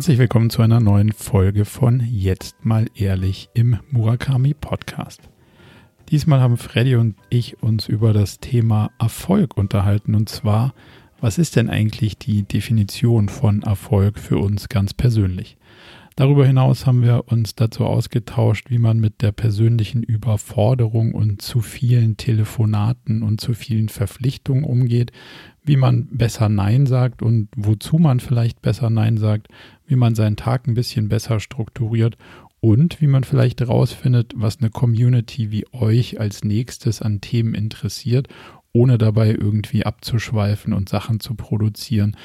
Herzlich willkommen zu einer neuen Folge von Jetzt mal ehrlich im Murakami Podcast. Diesmal haben Freddy und ich uns über das Thema Erfolg unterhalten und zwar, was ist denn eigentlich die Definition von Erfolg für uns ganz persönlich? Darüber hinaus haben wir uns dazu ausgetauscht, wie man mit der persönlichen Überforderung und zu vielen Telefonaten und zu vielen Verpflichtungen umgeht, wie man besser Nein sagt und wozu man vielleicht besser Nein sagt, wie man seinen Tag ein bisschen besser strukturiert und wie man vielleicht herausfindet, was eine Community wie euch als nächstes an Themen interessiert, ohne dabei irgendwie abzuschweifen und Sachen zu produzieren,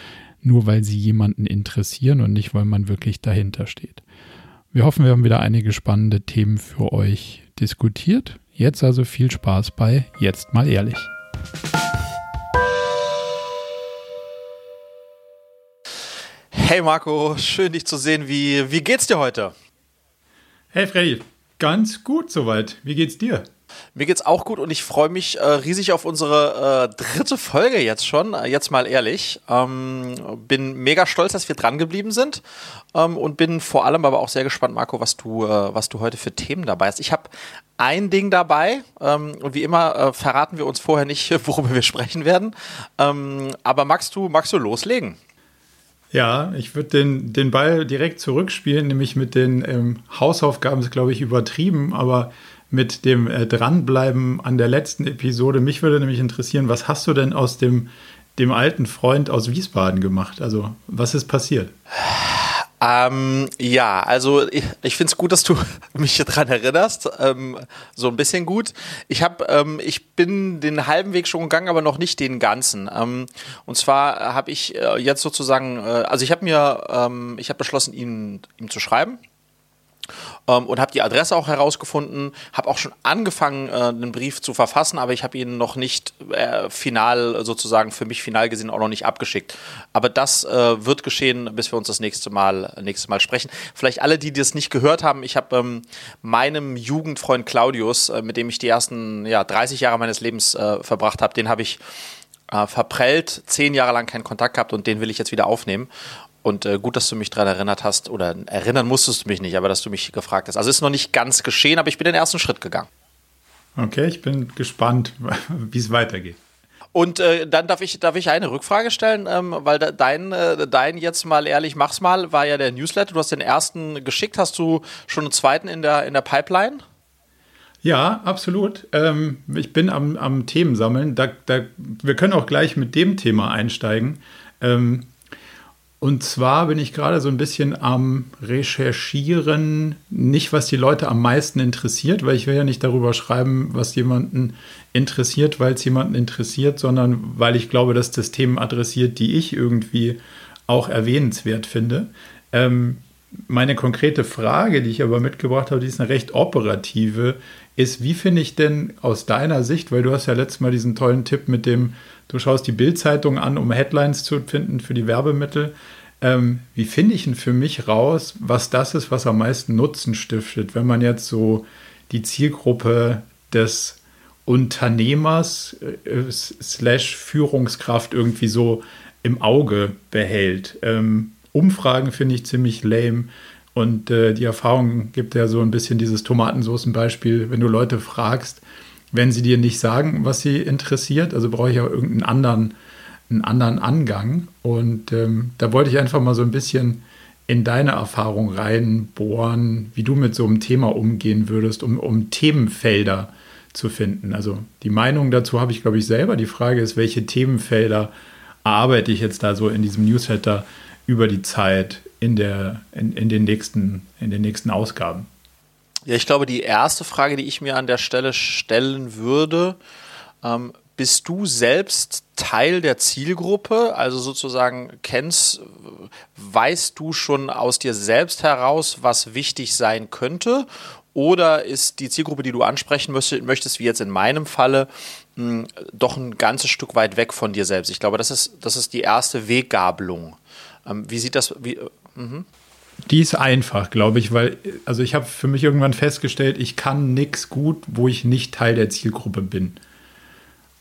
nur weil sie jemanden interessieren und nicht, weil man wirklich dahinter steht. Wir hoffen, wir haben wieder einige spannende Themen für euch diskutiert. Jetzt also viel Spaß bei Jetzt mal ehrlich. Hey Marco, schön dich zu sehen. Wie, wie geht's dir heute? Hey Freddy, ganz gut soweit. Wie geht's dir? Mir geht's auch gut und ich freue mich äh, riesig auf unsere äh, dritte Folge jetzt schon. Äh, jetzt mal ehrlich. Ähm, bin mega stolz, dass wir dran geblieben sind ähm, und bin vor allem aber auch sehr gespannt, Marco, was du, äh, was du heute für Themen dabei hast. Ich habe ein Ding dabei ähm, und wie immer äh, verraten wir uns vorher nicht, worüber wir sprechen werden. Ähm, aber magst du, magst du loslegen? Ja, ich würde den, den Ball direkt zurückspielen, nämlich mit den ähm, Hausaufgaben ist, glaube ich, übertrieben, aber mit dem äh, Dranbleiben an der letzten Episode. Mich würde nämlich interessieren, was hast du denn aus dem, dem alten Freund aus Wiesbaden gemacht? Also, was ist passiert? Ähm, ja, also ich, ich finde es gut, dass du mich daran erinnerst. Ähm, so ein bisschen gut. Ich habe, ähm, ich bin den halben Weg schon gegangen, aber noch nicht den ganzen. Ähm, und zwar habe ich äh, jetzt sozusagen, äh, also ich habe mir, ähm, ich habe beschlossen, ihn ihm zu schreiben ähm, und habe die Adresse auch herausgefunden, habe auch schon angefangen, äh, einen Brief zu verfassen, aber ich habe ihn noch nicht äh, final, sozusagen für mich final gesehen, auch noch nicht abgeschickt. Aber das äh, wird geschehen, bis wir uns das nächste Mal, nächste Mal sprechen. Vielleicht alle, die das nicht gehört haben, ich habe ähm, meinem Jugendfreund Claudius, äh, mit dem ich die ersten ja, 30 Jahre meines Lebens äh, verbracht habe, den habe ich äh, verprellt, zehn Jahre lang keinen Kontakt gehabt und den will ich jetzt wieder aufnehmen. Und äh, gut, dass du mich daran erinnert hast, oder erinnern musstest du mich nicht, aber dass du mich gefragt hast. Also ist noch nicht ganz geschehen, aber ich bin den ersten Schritt gegangen. Okay, ich bin gespannt, wie es weitergeht. Und äh, dann darf ich, darf ich eine Rückfrage stellen, ähm, weil de, dein, äh, dein jetzt mal ehrlich, mach's mal, war ja der Newsletter. Du hast den ersten geschickt. Hast du schon einen zweiten in der, in der Pipeline? Ja, absolut. Ähm, ich bin am, am Themen sammeln. Da, da, wir können auch gleich mit dem Thema einsteigen. Ähm, und zwar bin ich gerade so ein bisschen am Recherchieren, nicht was die Leute am meisten interessiert, weil ich will ja nicht darüber schreiben, was jemanden interessiert, weil es jemanden interessiert, sondern weil ich glaube, dass das Themen adressiert, die ich irgendwie auch erwähnenswert finde. Ähm, meine konkrete Frage, die ich aber mitgebracht habe, die ist eine recht operative, ist, wie finde ich denn aus deiner Sicht, weil du hast ja letztes Mal diesen tollen Tipp mit dem, du schaust die Bildzeitung an, um Headlines zu finden für die Werbemittel. Ähm, wie finde ich denn für mich raus, was das ist, was am meisten Nutzen stiftet, wenn man jetzt so die Zielgruppe des Unternehmers äh, slash Führungskraft irgendwie so im Auge behält. Ähm, Umfragen finde ich ziemlich lame. Und äh, die Erfahrung gibt ja so ein bisschen dieses Tomatensoßenbeispiel, wenn du Leute fragst, wenn sie dir nicht sagen, was sie interessiert, also brauche ich auch irgendeinen anderen, einen anderen Angang. Und ähm, da wollte ich einfach mal so ein bisschen in deine Erfahrung reinbohren, wie du mit so einem Thema umgehen würdest, um, um Themenfelder zu finden. Also die Meinung dazu habe ich, glaube ich, selber. Die Frage ist, welche Themenfelder arbeite ich jetzt da so in diesem Newsletter über die Zeit in, der, in, in, den nächsten, in den nächsten Ausgaben? Ja, ich glaube, die erste Frage, die ich mir an der Stelle stellen würde, ähm, bist du selbst Teil der Zielgruppe? Also sozusagen kennst, weißt du schon aus dir selbst heraus, was wichtig sein könnte? Oder ist die Zielgruppe, die du ansprechen möchtest, wie jetzt in meinem Falle, mh, doch ein ganzes Stück weit weg von dir selbst? Ich glaube, das ist, das ist die erste Weggabelung. Ähm, wie sieht das? Wie, äh, mhm. Die ist einfach, glaube ich, weil, also ich habe für mich irgendwann festgestellt, ich kann nichts gut, wo ich nicht Teil der Zielgruppe bin.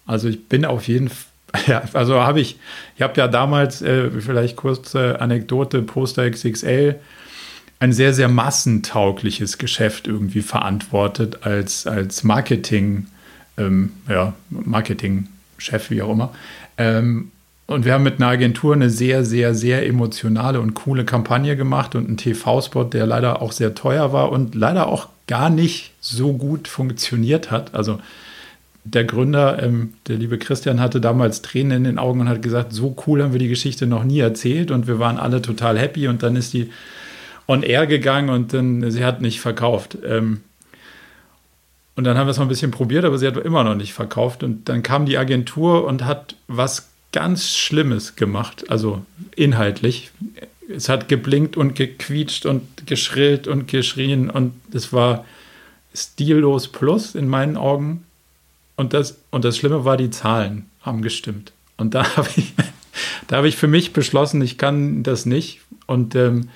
Also ich bin auf jeden Ja, also habe ich, ich habe ja damals, äh, vielleicht kurze Anekdote, Poster XXL, ein sehr, sehr massentaugliches Geschäft irgendwie verantwortet als, als Marketing, ähm, ja, Marketing-Chef, wie auch immer. Ähm, und wir haben mit einer Agentur eine sehr, sehr, sehr emotionale und coole Kampagne gemacht und einen TV-Spot, der leider auch sehr teuer war und leider auch gar nicht so gut funktioniert hat. Also der Gründer, ähm, der liebe Christian, hatte damals Tränen in den Augen und hat gesagt, so cool haben wir die Geschichte noch nie erzählt und wir waren alle total happy und dann ist die on air gegangen und dann, sie hat nicht verkauft. Ähm, und dann haben wir es noch ein bisschen probiert, aber sie hat immer noch nicht verkauft. Und dann kam die Agentur und hat was ganz Schlimmes gemacht, also inhaltlich. Es hat geblinkt und gequietscht und geschrillt und geschrien und es war stillos plus in meinen Augen. Und das, und das Schlimme war, die Zahlen haben gestimmt. Und da habe ich, da habe ich für mich beschlossen, ich kann das nicht. Und ähm,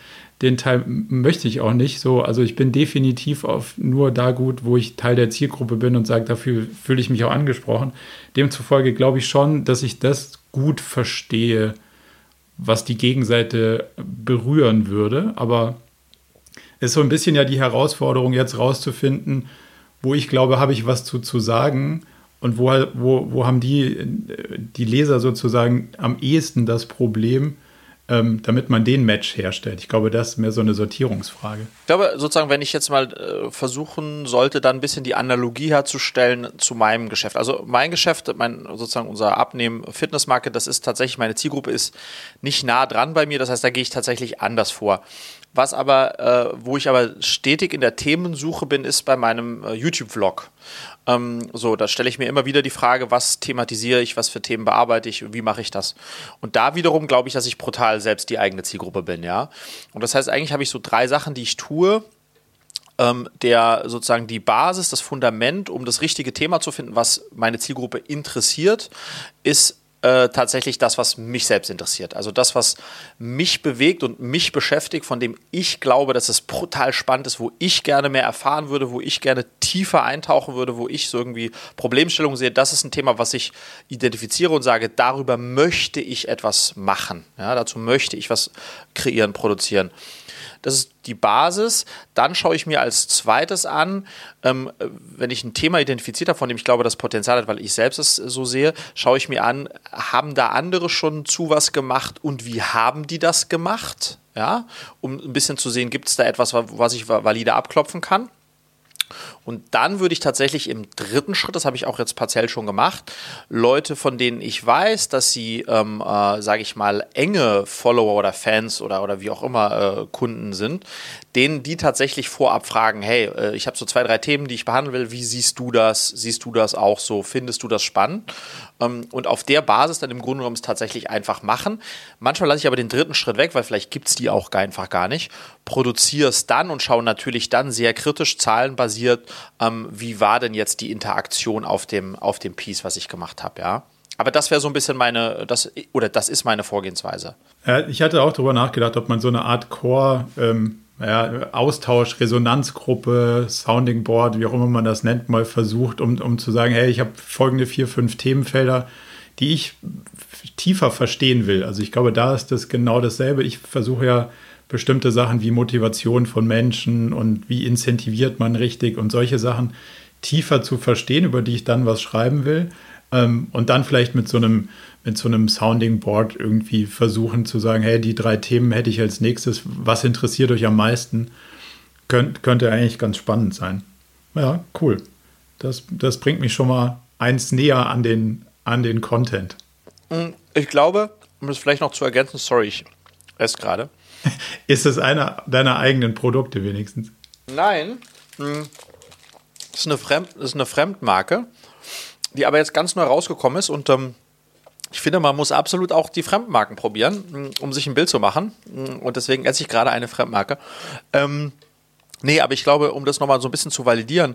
den Teil möchte ich auch nicht so. Also ich bin definitiv auf nur da gut, wo ich Teil der Zielgruppe bin und sage, dafür fühle ich mich auch angesprochen. Demzufolge glaube ich schon, dass ich das gut verstehe, was die Gegenseite berühren würde. Aber es ist so ein bisschen ja die Herausforderung, jetzt rauszufinden, wo ich glaube, habe ich was zu, zu sagen und wo, wo, wo haben die, die Leser sozusagen am ehesten das Problem, ähm, damit man den Match herstellt. Ich glaube, das ist mehr so eine Sortierungsfrage. Ich glaube, sozusagen, wenn ich jetzt mal äh, versuchen sollte, dann ein bisschen die Analogie herzustellen zu meinem Geschäft. Also mein Geschäft, mein sozusagen unser Abnehmen-Fitnessmarket, das ist tatsächlich, meine Zielgruppe ist nicht nah dran bei mir. Das heißt, da gehe ich tatsächlich anders vor. Was aber, äh, wo ich aber stetig in der Themensuche bin, ist bei meinem äh, YouTube-Vlog. Ähm, so, da stelle ich mir immer wieder die Frage, was thematisiere ich, was für Themen bearbeite ich, wie mache ich das? Und da wiederum glaube ich, dass ich brutal selbst die eigene Zielgruppe bin, ja. Und das heißt, eigentlich habe ich so drei Sachen, die ich tue, ähm, der sozusagen die Basis, das Fundament, um das richtige Thema zu finden, was meine Zielgruppe interessiert, ist äh, tatsächlich das, was mich selbst interessiert. Also das, was mich bewegt und mich beschäftigt, von dem ich glaube, dass es brutal spannend ist, wo ich gerne mehr erfahren würde, wo ich gerne tiefer eintauchen würde, wo ich so irgendwie Problemstellungen sehe. Das ist ein Thema, was ich identifiziere und sage, darüber möchte ich etwas machen. Ja, dazu möchte ich was kreieren, produzieren. Das ist die Basis. Dann schaue ich mir als zweites an, ähm, wenn ich ein Thema identifiziert habe, von dem ich glaube, das Potenzial hat, weil ich selbst es so sehe, schaue ich mir an, haben da andere schon zu was gemacht und wie haben die das gemacht? Ja, um ein bisschen zu sehen, gibt es da etwas, was ich valide abklopfen kann? Und dann würde ich tatsächlich im dritten Schritt, das habe ich auch jetzt partiell schon gemacht, Leute, von denen ich weiß, dass sie, ähm, äh, sage ich mal, enge Follower oder Fans oder, oder wie auch immer äh, Kunden sind, denen die tatsächlich vorab fragen, hey, äh, ich habe so zwei, drei Themen, die ich behandeln will, wie siehst du das? Siehst du das auch so? Findest du das spannend? Ähm, und auf der Basis dann im Grunde genommen es tatsächlich einfach machen. Manchmal lasse ich aber den dritten Schritt weg, weil vielleicht gibt es die auch einfach gar nicht. Produziere es dann und schaue natürlich dann sehr kritisch, zahlenbasiert, ähm, wie war denn jetzt die Interaktion auf dem, auf dem Piece, was ich gemacht habe, ja. Aber das wäre so ein bisschen meine, das, oder das ist meine Vorgehensweise. Ja, ich hatte auch darüber nachgedacht, ob man so eine Art Core ähm, ja, Austausch, Resonanzgruppe, Sounding Board, wie auch immer man das nennt, mal versucht, um, um zu sagen, hey, ich habe folgende vier, fünf Themenfelder, die ich tiefer verstehen will. Also ich glaube, da ist das genau dasselbe. Ich versuche ja bestimmte Sachen wie Motivation von Menschen und wie incentiviert man richtig und solche Sachen tiefer zu verstehen, über die ich dann was schreiben will. Ähm, und dann vielleicht mit so einem mit so einem Sounding Board irgendwie versuchen zu sagen, hey, die drei Themen hätte ich als nächstes, was interessiert euch am meisten? Könnt, könnte eigentlich ganz spannend sein. Ja, cool. Das, das bringt mich schon mal eins näher an den, an den Content. Hm, ich glaube, um das vielleicht noch zu ergänzen, sorry, ich esse gerade. Ist es einer deiner eigenen Produkte wenigstens? Nein. Hm, das ist eine, Fremd, das ist eine Fremdmarke, die aber jetzt ganz neu rausgekommen ist und ähm, ich finde, man muss absolut auch die Fremdmarken probieren, mm, um sich ein Bild zu machen. Mm, und deswegen esse ich gerade eine Fremdmarke. Ähm, nee, aber ich glaube, um das nochmal so ein bisschen zu validieren,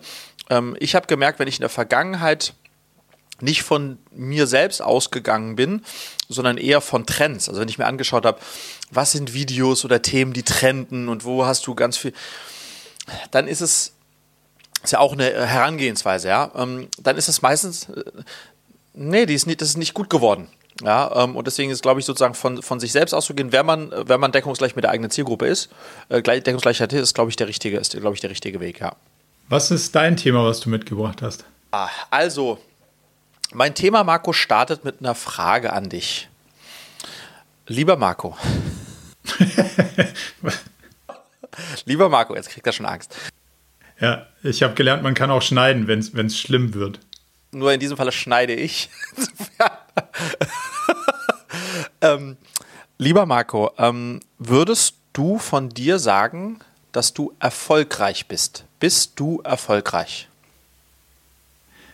ähm, ich habe gemerkt, wenn ich in der Vergangenheit nicht von mir selbst ausgegangen bin, sondern eher von Trends. Also wenn ich mir angeschaut habe, was sind Videos oder Themen, die trenden und wo hast du ganz viel, dann ist es ist ja auch eine Herangehensweise, ja. Ähm, dann ist es meistens Nee, die ist nicht, das ist nicht gut geworden. Ja, ähm, und deswegen ist, glaube ich, sozusagen von, von sich selbst auszugehen, wenn man, wenn man deckungsgleich mit der eigenen Zielgruppe ist, äh, Deckungsgleichheit ist, glaube ich, der richtige, ist, glaube ich, der richtige Weg, ja. Was ist dein Thema, was du mitgebracht hast? Ah, also, mein Thema, Marco, startet mit einer Frage an dich. Lieber Marco. Lieber Marco, jetzt kriegt er schon Angst. Ja, ich habe gelernt, man kann auch schneiden, wenn es schlimm wird. Nur in diesem Falle schneide ich. ähm, lieber Marco, ähm, würdest du von dir sagen, dass du erfolgreich bist? Bist du erfolgreich?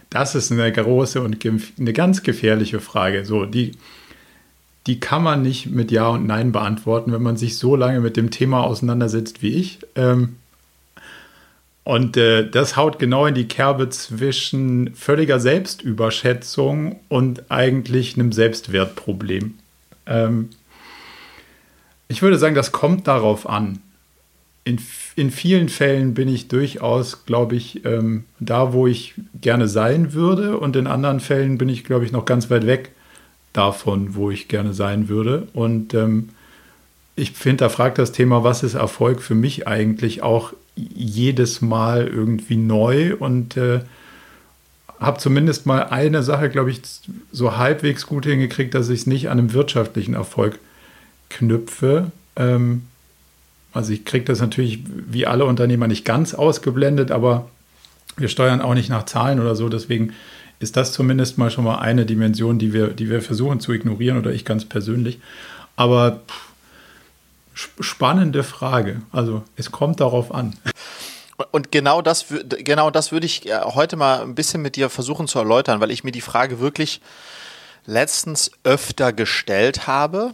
Das ist eine große und eine ganz gefährliche Frage. So, die, die kann man nicht mit Ja und Nein beantworten, wenn man sich so lange mit dem Thema auseinandersetzt wie ich. Ähm, und äh, das haut genau in die Kerbe zwischen völliger Selbstüberschätzung und eigentlich einem Selbstwertproblem. Ähm, ich würde sagen, das kommt darauf an. In, in vielen Fällen bin ich durchaus, glaube ich, ähm, da, wo ich gerne sein würde. Und in anderen Fällen bin ich, glaube ich, noch ganz weit weg davon, wo ich gerne sein würde. Und ähm, ich finde, da fragt das Thema, was ist Erfolg für mich eigentlich auch jedes Mal irgendwie neu und äh, habe zumindest mal eine Sache, glaube ich, so halbwegs gut hingekriegt, dass ich es nicht an einem wirtschaftlichen Erfolg knüpfe. Ähm, also ich kriege das natürlich wie alle Unternehmer nicht ganz ausgeblendet, aber wir steuern auch nicht nach Zahlen oder so. Deswegen ist das zumindest mal schon mal eine Dimension, die wir, die wir versuchen zu ignorieren oder ich ganz persönlich. Aber pff, spannende Frage. Also es kommt darauf an. Und genau das, genau das würde ich äh, heute mal ein bisschen mit dir versuchen zu erläutern, weil ich mir die Frage wirklich letztens öfter gestellt habe.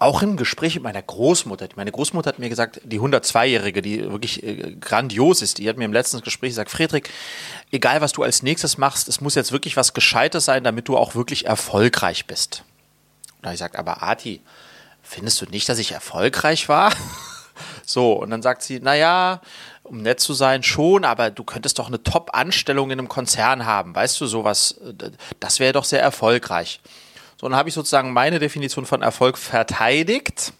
Auch im Gespräch mit meiner Großmutter. Meine Großmutter hat mir gesagt, die 102-Jährige, die wirklich äh, grandios ist, die hat mir im letzten Gespräch gesagt, Friedrich, egal was du als nächstes machst, es muss jetzt wirklich was Gescheites sein, damit du auch wirklich erfolgreich bist. Und da habe ich gesagt, aber Arti, findest du nicht, dass ich erfolgreich war? so, und dann sagt sie, naja, um nett zu sein, schon, aber du könntest doch eine Top-Anstellung in einem Konzern haben, weißt du, sowas, das wäre doch sehr erfolgreich. So, dann habe ich sozusagen meine Definition von Erfolg verteidigt.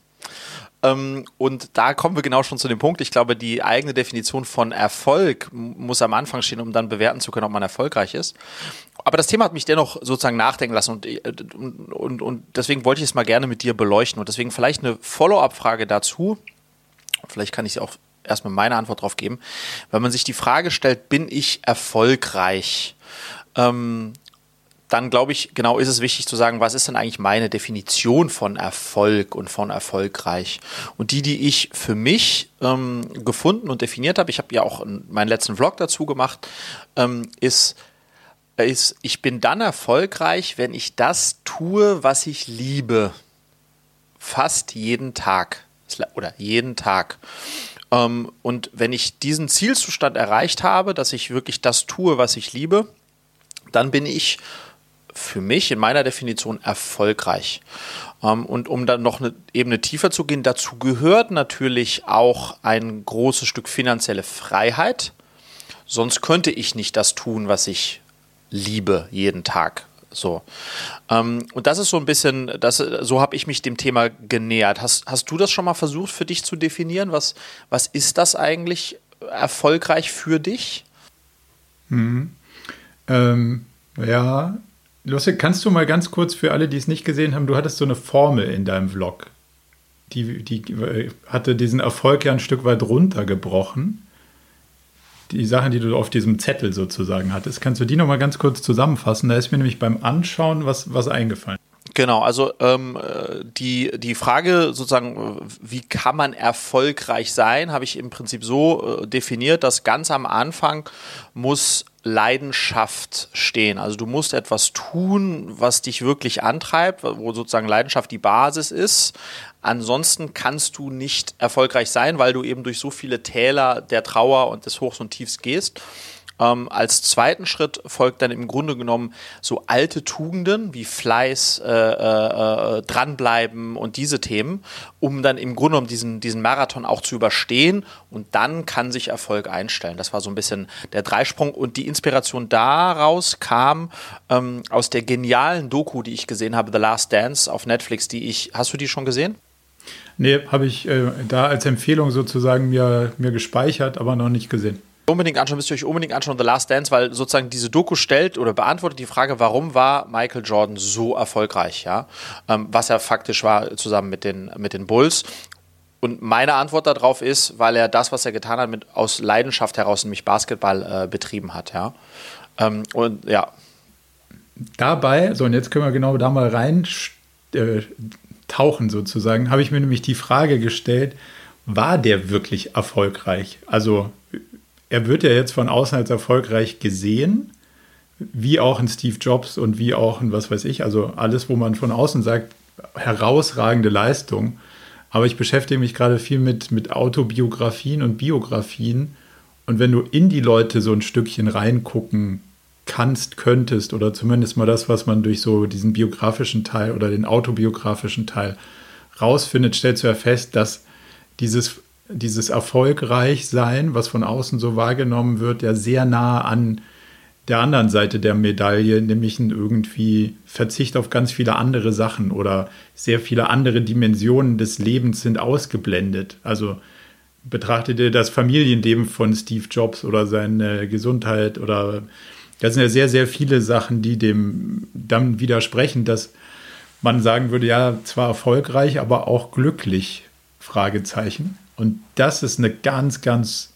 Ähm, und da kommen wir genau schon zu dem Punkt. Ich glaube, die eigene Definition von Erfolg muss am Anfang stehen, um dann bewerten zu können, ob man erfolgreich ist aber das Thema hat mich dennoch sozusagen nachdenken lassen äh, und, und, und deswegen wollte ich es mal gerne mit dir beleuchten und deswegen vielleicht eine Follow-up-Frage dazu. Vielleicht kann ich auch erstmal meine Antwort drauf geben. Wenn man sich die Frage stellt, bin ich erfolgreich? Ähm, dann glaube ich, genau ist es wichtig zu sagen, was ist denn eigentlich meine Definition von Erfolg und von erfolgreich? Und die, die ich für mich ähm, gefunden und definiert habe, ich habe ja auch meinen letzten Vlog dazu gemacht, ähm, ist ist, ich bin dann erfolgreich, wenn ich das tue, was ich liebe. Fast jeden Tag. Oder jeden Tag. Ähm, und wenn ich diesen Zielzustand erreicht habe, dass ich wirklich das tue, was ich liebe, dann bin ich für mich in meiner Definition erfolgreich. Ähm, und um dann noch eine Ebene tiefer zu gehen, dazu gehört natürlich auch ein großes Stück finanzielle Freiheit. Sonst könnte ich nicht das tun, was ich liebe jeden Tag. So. Ähm, und das ist so ein bisschen, das, so habe ich mich dem Thema genähert. Hast, hast du das schon mal versucht für dich zu definieren? Was, was ist das eigentlich erfolgreich für dich? Mhm. Ähm, ja, lustig, kannst du mal ganz kurz für alle, die es nicht gesehen haben, du hattest so eine Formel in deinem Vlog. Die, die hatte diesen Erfolg ja ein Stück weit runtergebrochen die Sachen, die du auf diesem Zettel sozusagen hattest. Kannst du die nochmal ganz kurz zusammenfassen? Da ist mir nämlich beim Anschauen was, was eingefallen. Genau, also ähm, die, die Frage sozusagen, wie kann man erfolgreich sein, habe ich im Prinzip so äh, definiert, dass ganz am Anfang muss Leidenschaft stehen. Also du musst etwas tun, was dich wirklich antreibt, wo sozusagen Leidenschaft die Basis ist. Ansonsten kannst du nicht erfolgreich sein, weil du eben durch so viele Täler der Trauer und des Hochs und Tiefs gehst. Ähm, als zweiten Schritt folgt dann im Grunde genommen so alte Tugenden wie Fleiß, äh, äh, äh, dranbleiben und diese Themen, um dann im Grunde genommen diesen, diesen Marathon auch zu überstehen und dann kann sich Erfolg einstellen. Das war so ein bisschen der Dreisprung und die Inspiration daraus kam ähm, aus der genialen Doku, die ich gesehen habe, The Last Dance auf Netflix, die ich, hast du die schon gesehen? Nee, habe ich äh, da als Empfehlung sozusagen mir, mir gespeichert, aber noch nicht gesehen. Unbedingt anschauen, müsst ihr euch unbedingt anschauen, The Last Dance, weil sozusagen diese Doku stellt oder beantwortet die Frage, warum war Michael Jordan so erfolgreich, ja? Ähm, was er faktisch war zusammen mit den, mit den Bulls. Und meine Antwort darauf ist, weil er das, was er getan hat, mit, aus Leidenschaft heraus, nämlich Basketball, äh, betrieben hat, ja. Ähm, und ja. Dabei, so und jetzt können wir genau da mal rein äh, tauchen sozusagen, habe ich mir nämlich die Frage gestellt, war der wirklich erfolgreich? Also er wird ja jetzt von außen als erfolgreich gesehen, wie auch ein Steve Jobs und wie auch ein was weiß ich, also alles, wo man von außen sagt, herausragende Leistung. Aber ich beschäftige mich gerade viel mit, mit Autobiografien und Biografien. Und wenn du in die Leute so ein Stückchen reingucken kannst, könntest, oder zumindest mal das, was man durch so diesen biografischen Teil oder den autobiografischen Teil rausfindet, stellst du ja fest, dass dieses, dieses Erfolgreichsein, was von außen so wahrgenommen wird, ja sehr nah an der anderen Seite der Medaille, nämlich ein irgendwie Verzicht auf ganz viele andere Sachen oder sehr viele andere Dimensionen des Lebens sind ausgeblendet. Also betrachtet ihr das Familienleben von Steve Jobs oder seine Gesundheit oder das sind ja sehr, sehr viele Sachen, die dem dann widersprechen, dass man sagen würde, ja, zwar erfolgreich, aber auch glücklich, Fragezeichen. Und das ist eine ganz, ganz,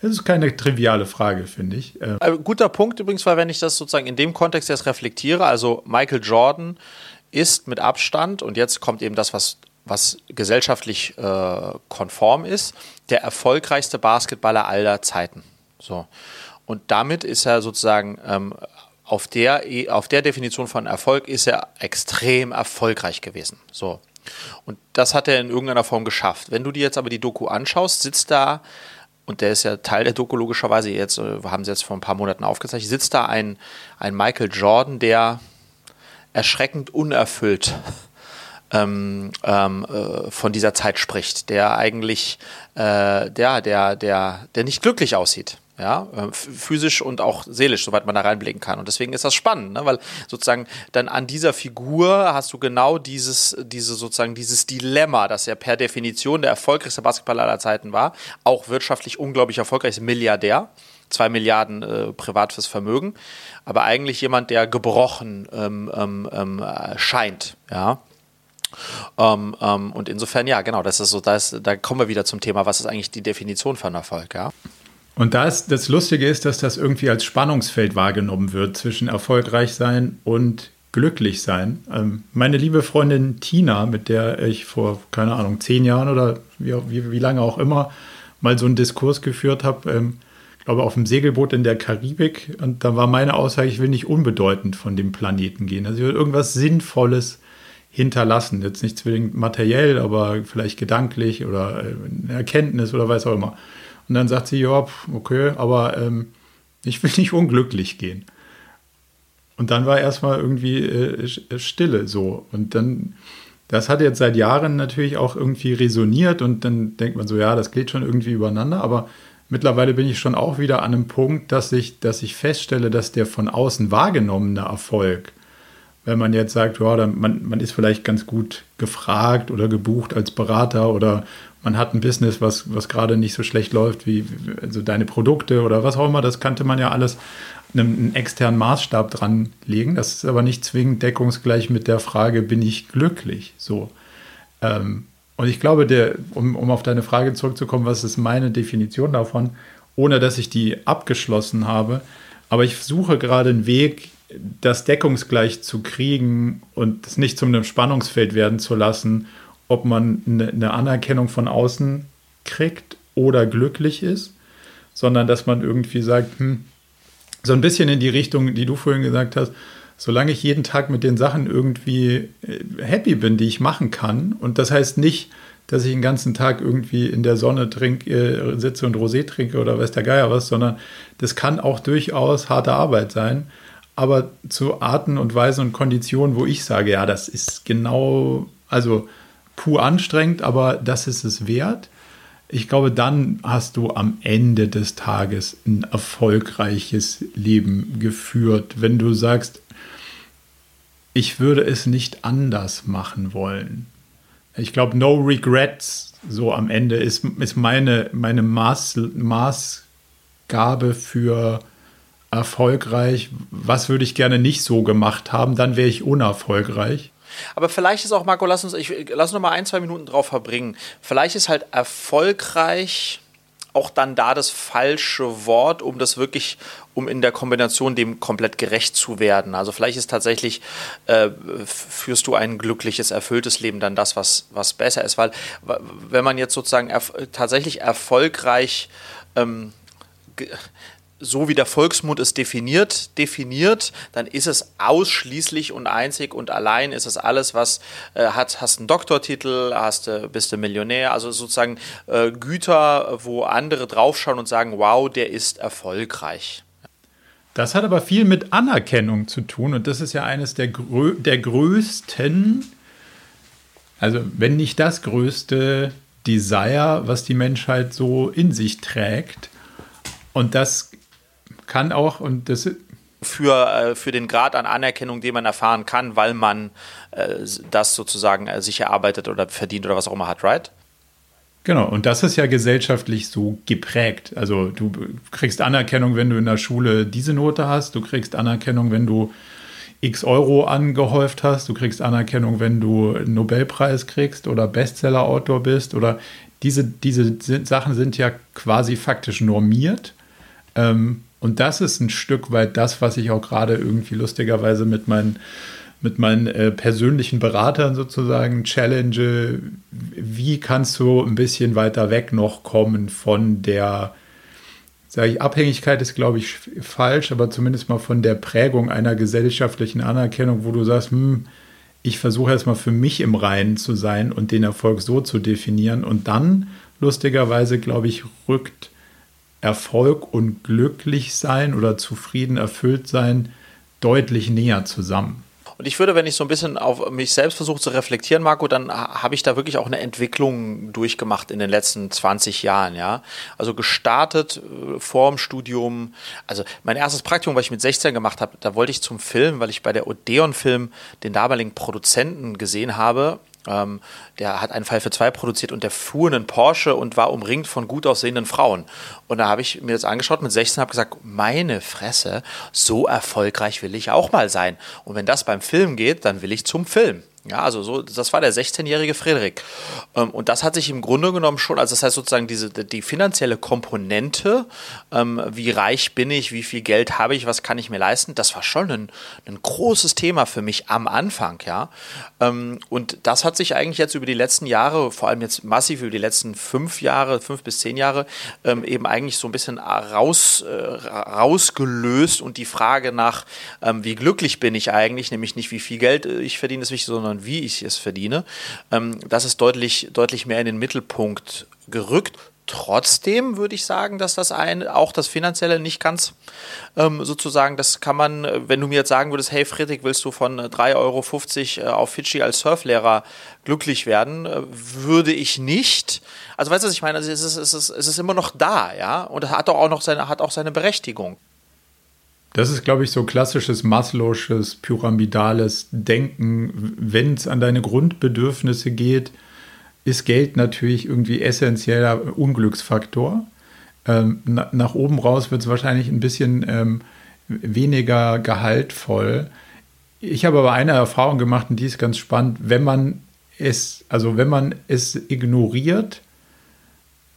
das ist keine triviale Frage, finde ich. Äh, guter Punkt übrigens, weil wenn ich das sozusagen in dem Kontext jetzt reflektiere, also Michael Jordan ist mit Abstand, und jetzt kommt eben das, was was gesellschaftlich äh, konform ist, der erfolgreichste Basketballer aller Zeiten. So. Und damit ist er sozusagen ähm, auf, der, auf der Definition von Erfolg ist er extrem erfolgreich gewesen. So. Und das hat er in irgendeiner Form geschafft. Wenn du dir jetzt aber die Doku anschaust, sitzt da, und der ist ja Teil der Doku logischerweise, jetzt äh, haben sie jetzt vor ein paar Monaten aufgezeichnet, sitzt da ein, ein Michael Jordan, der erschreckend unerfüllt ähm, ähm, äh, von dieser Zeit spricht, der eigentlich äh, der, der, der, der nicht glücklich aussieht ja, äh, physisch und auch seelisch, soweit man da reinblicken kann. Und deswegen ist das spannend, ne? weil sozusagen dann an dieser Figur hast du genau dieses, diese sozusagen dieses Dilemma, dass er per Definition der erfolgreichste Basketballer aller Zeiten war, auch wirtschaftlich unglaublich erfolgreich, Milliardär, zwei Milliarden äh, privat fürs Vermögen, aber eigentlich jemand, der gebrochen ähm, ähm, ähm scheint, ja. Ähm, ähm, und insofern, ja, genau, das ist so, das, da kommen wir wieder zum Thema, was ist eigentlich die Definition von Erfolg, ja? Und das, das Lustige ist, dass das irgendwie als Spannungsfeld wahrgenommen wird zwischen erfolgreich sein und glücklich sein. Ähm, meine liebe Freundin Tina, mit der ich vor, keine Ahnung, zehn Jahren oder wie, wie, wie lange auch immer mal so einen Diskurs geführt habe, ähm, glaube auf dem Segelboot in der Karibik. Und da war meine Aussage, ich will nicht unbedeutend von dem Planeten gehen. Also ich will irgendwas Sinnvolles hinterlassen. Jetzt nicht zwingend materiell, aber vielleicht gedanklich oder äh, eine Erkenntnis oder was auch immer. Und dann sagt sie, ja, okay, aber ähm, ich will nicht unglücklich gehen. Und dann war erstmal irgendwie äh, Stille so. Und dann, das hat jetzt seit Jahren natürlich auch irgendwie resoniert und dann denkt man so, ja, das geht schon irgendwie übereinander, aber mittlerweile bin ich schon auch wieder an einem Punkt, dass ich, dass ich feststelle, dass der von außen wahrgenommene Erfolg, wenn man jetzt sagt, ja, man, man ist vielleicht ganz gut gefragt oder gebucht als Berater oder man hat ein Business, was, was gerade nicht so schlecht läuft, wie also deine Produkte oder was auch immer, das kannte man ja alles einem, einen externen Maßstab dran legen. Das ist aber nicht zwingend deckungsgleich mit der Frage, bin ich glücklich? So. Ähm, und ich glaube, der, um, um auf deine Frage zurückzukommen, was ist meine Definition davon, ohne dass ich die abgeschlossen habe, aber ich suche gerade einen Weg, das deckungsgleich zu kriegen und es nicht zu einem Spannungsfeld werden zu lassen ob man eine Anerkennung von außen kriegt oder glücklich ist, sondern dass man irgendwie sagt, hm, so ein bisschen in die Richtung, die du vorhin gesagt hast, solange ich jeden Tag mit den Sachen irgendwie äh, happy bin, die ich machen kann, und das heißt nicht, dass ich den ganzen Tag irgendwie in der Sonne trink, äh, sitze und Rosé trinke oder weiß der Geier was, sondern das kann auch durchaus harte Arbeit sein. Aber zu Arten und Weisen und Konditionen, wo ich sage, ja, das ist genau, also pur anstrengend, aber das ist es wert. Ich glaube, dann hast du am Ende des Tages ein erfolgreiches Leben geführt, wenn du sagst, ich würde es nicht anders machen wollen. Ich glaube, no regrets, so am Ende, ist, ist meine, meine Maß, Maßgabe für erfolgreich. Was würde ich gerne nicht so gemacht haben, dann wäre ich unerfolgreich. Aber vielleicht ist auch, Marco, lass uns, ich, lass noch mal ein, zwei Minuten drauf verbringen. Vielleicht ist halt erfolgreich auch dann da das falsche Wort, um das wirklich, um in der Kombination dem komplett gerecht zu werden. Also vielleicht ist tatsächlich, äh, führst du ein glückliches, erfülltes Leben dann das, was, was besser ist. Weil wenn man jetzt sozusagen erf tatsächlich erfolgreich ähm, so wie der Volksmund es definiert, definiert, dann ist es ausschließlich und einzig und allein ist es alles, was äh, hat, hast einen Doktortitel, hast, äh, bist du Millionär, also sozusagen äh, Güter, wo andere draufschauen und sagen, wow, der ist erfolgreich. Das hat aber viel mit Anerkennung zu tun und das ist ja eines der, grö der größten, also wenn nicht das größte Desire, was die Menschheit so in sich trägt. Und das kann auch und das für, äh, für den Grad an Anerkennung, den man erfahren kann, weil man äh, das sozusagen äh, sich erarbeitet oder verdient oder was auch immer hat, right? Genau, und das ist ja gesellschaftlich so geprägt. Also du kriegst Anerkennung, wenn du in der Schule diese Note hast, du kriegst Anerkennung, wenn du x Euro angehäuft hast, du kriegst Anerkennung, wenn du einen Nobelpreis kriegst oder Bestseller-Autor bist oder diese, diese Sachen sind ja quasi faktisch normiert. Ähm, und das ist ein Stück weit das, was ich auch gerade irgendwie lustigerweise mit meinen, mit meinen äh, persönlichen Beratern sozusagen challenge. Wie kannst du ein bisschen weiter weg noch kommen von der, sage ich, Abhängigkeit ist, glaube ich, falsch, aber zumindest mal von der Prägung einer gesellschaftlichen Anerkennung, wo du sagst, hm, ich versuche erstmal für mich im Reinen zu sein und den Erfolg so zu definieren. Und dann, lustigerweise, glaube ich, rückt Erfolg und glücklich sein oder zufrieden erfüllt sein deutlich näher zusammen. Und ich würde, wenn ich so ein bisschen auf mich selbst versuche zu reflektieren, Marco, dann habe ich da wirklich auch eine Entwicklung durchgemacht in den letzten 20 Jahren, ja. Also gestartet äh, vor dem Studium. Also mein erstes Praktikum, was ich mit 16 gemacht habe, da wollte ich zum Film, weil ich bei der Odeon Film den damaligen Produzenten gesehen habe ähm, der hat einen Fall für zwei produziert und der fuhr einen Porsche und war umringt von gut aussehenden Frauen. Und da habe ich mir das angeschaut mit 16 und habe gesagt, meine Fresse, so erfolgreich will ich auch mal sein. Und wenn das beim Film geht, dann will ich zum Film. Ja, also so, das war der 16-jährige Frederik. Ähm, und das hat sich im Grunde genommen schon, also das heißt sozusagen diese, die finanzielle Komponente, ähm, wie reich bin ich, wie viel Geld habe ich, was kann ich mir leisten, das war schon ein, ein großes Thema für mich am Anfang, ja. Ähm, und das hat sich eigentlich jetzt über die letzten Jahre, vor allem jetzt massiv über die letzten fünf Jahre, fünf bis zehn Jahre, eben eigentlich so ein bisschen raus, äh, rausgelöst und die Frage nach, wie glücklich bin ich eigentlich, nämlich nicht wie viel Geld ich verdiene, ist wichtig, sondern sondern wie ich es verdiene. Ähm, das ist deutlich, deutlich mehr in den Mittelpunkt gerückt. Trotzdem würde ich sagen, dass das ein, auch das Finanzielle nicht ganz ähm, sozusagen, das kann man, wenn du mir jetzt sagen würdest, hey Friedrich, willst du von 3,50 Euro äh, auf Fidschi als Surflehrer glücklich werden, äh, würde ich nicht. Also weißt du, was ich meine? Also es ist, es ist, es ist immer noch da, ja, und hat auch noch seine, hat auch seine Berechtigung. Das ist, glaube ich, so klassisches Maslow'sches, pyramidales Denken. Wenn es an deine Grundbedürfnisse geht, ist Geld natürlich irgendwie essentieller Unglücksfaktor. Ähm, na, nach oben raus wird es wahrscheinlich ein bisschen ähm, weniger gehaltvoll. Ich habe aber eine Erfahrung gemacht und die ist ganz spannend. Wenn man es, also wenn man es ignoriert,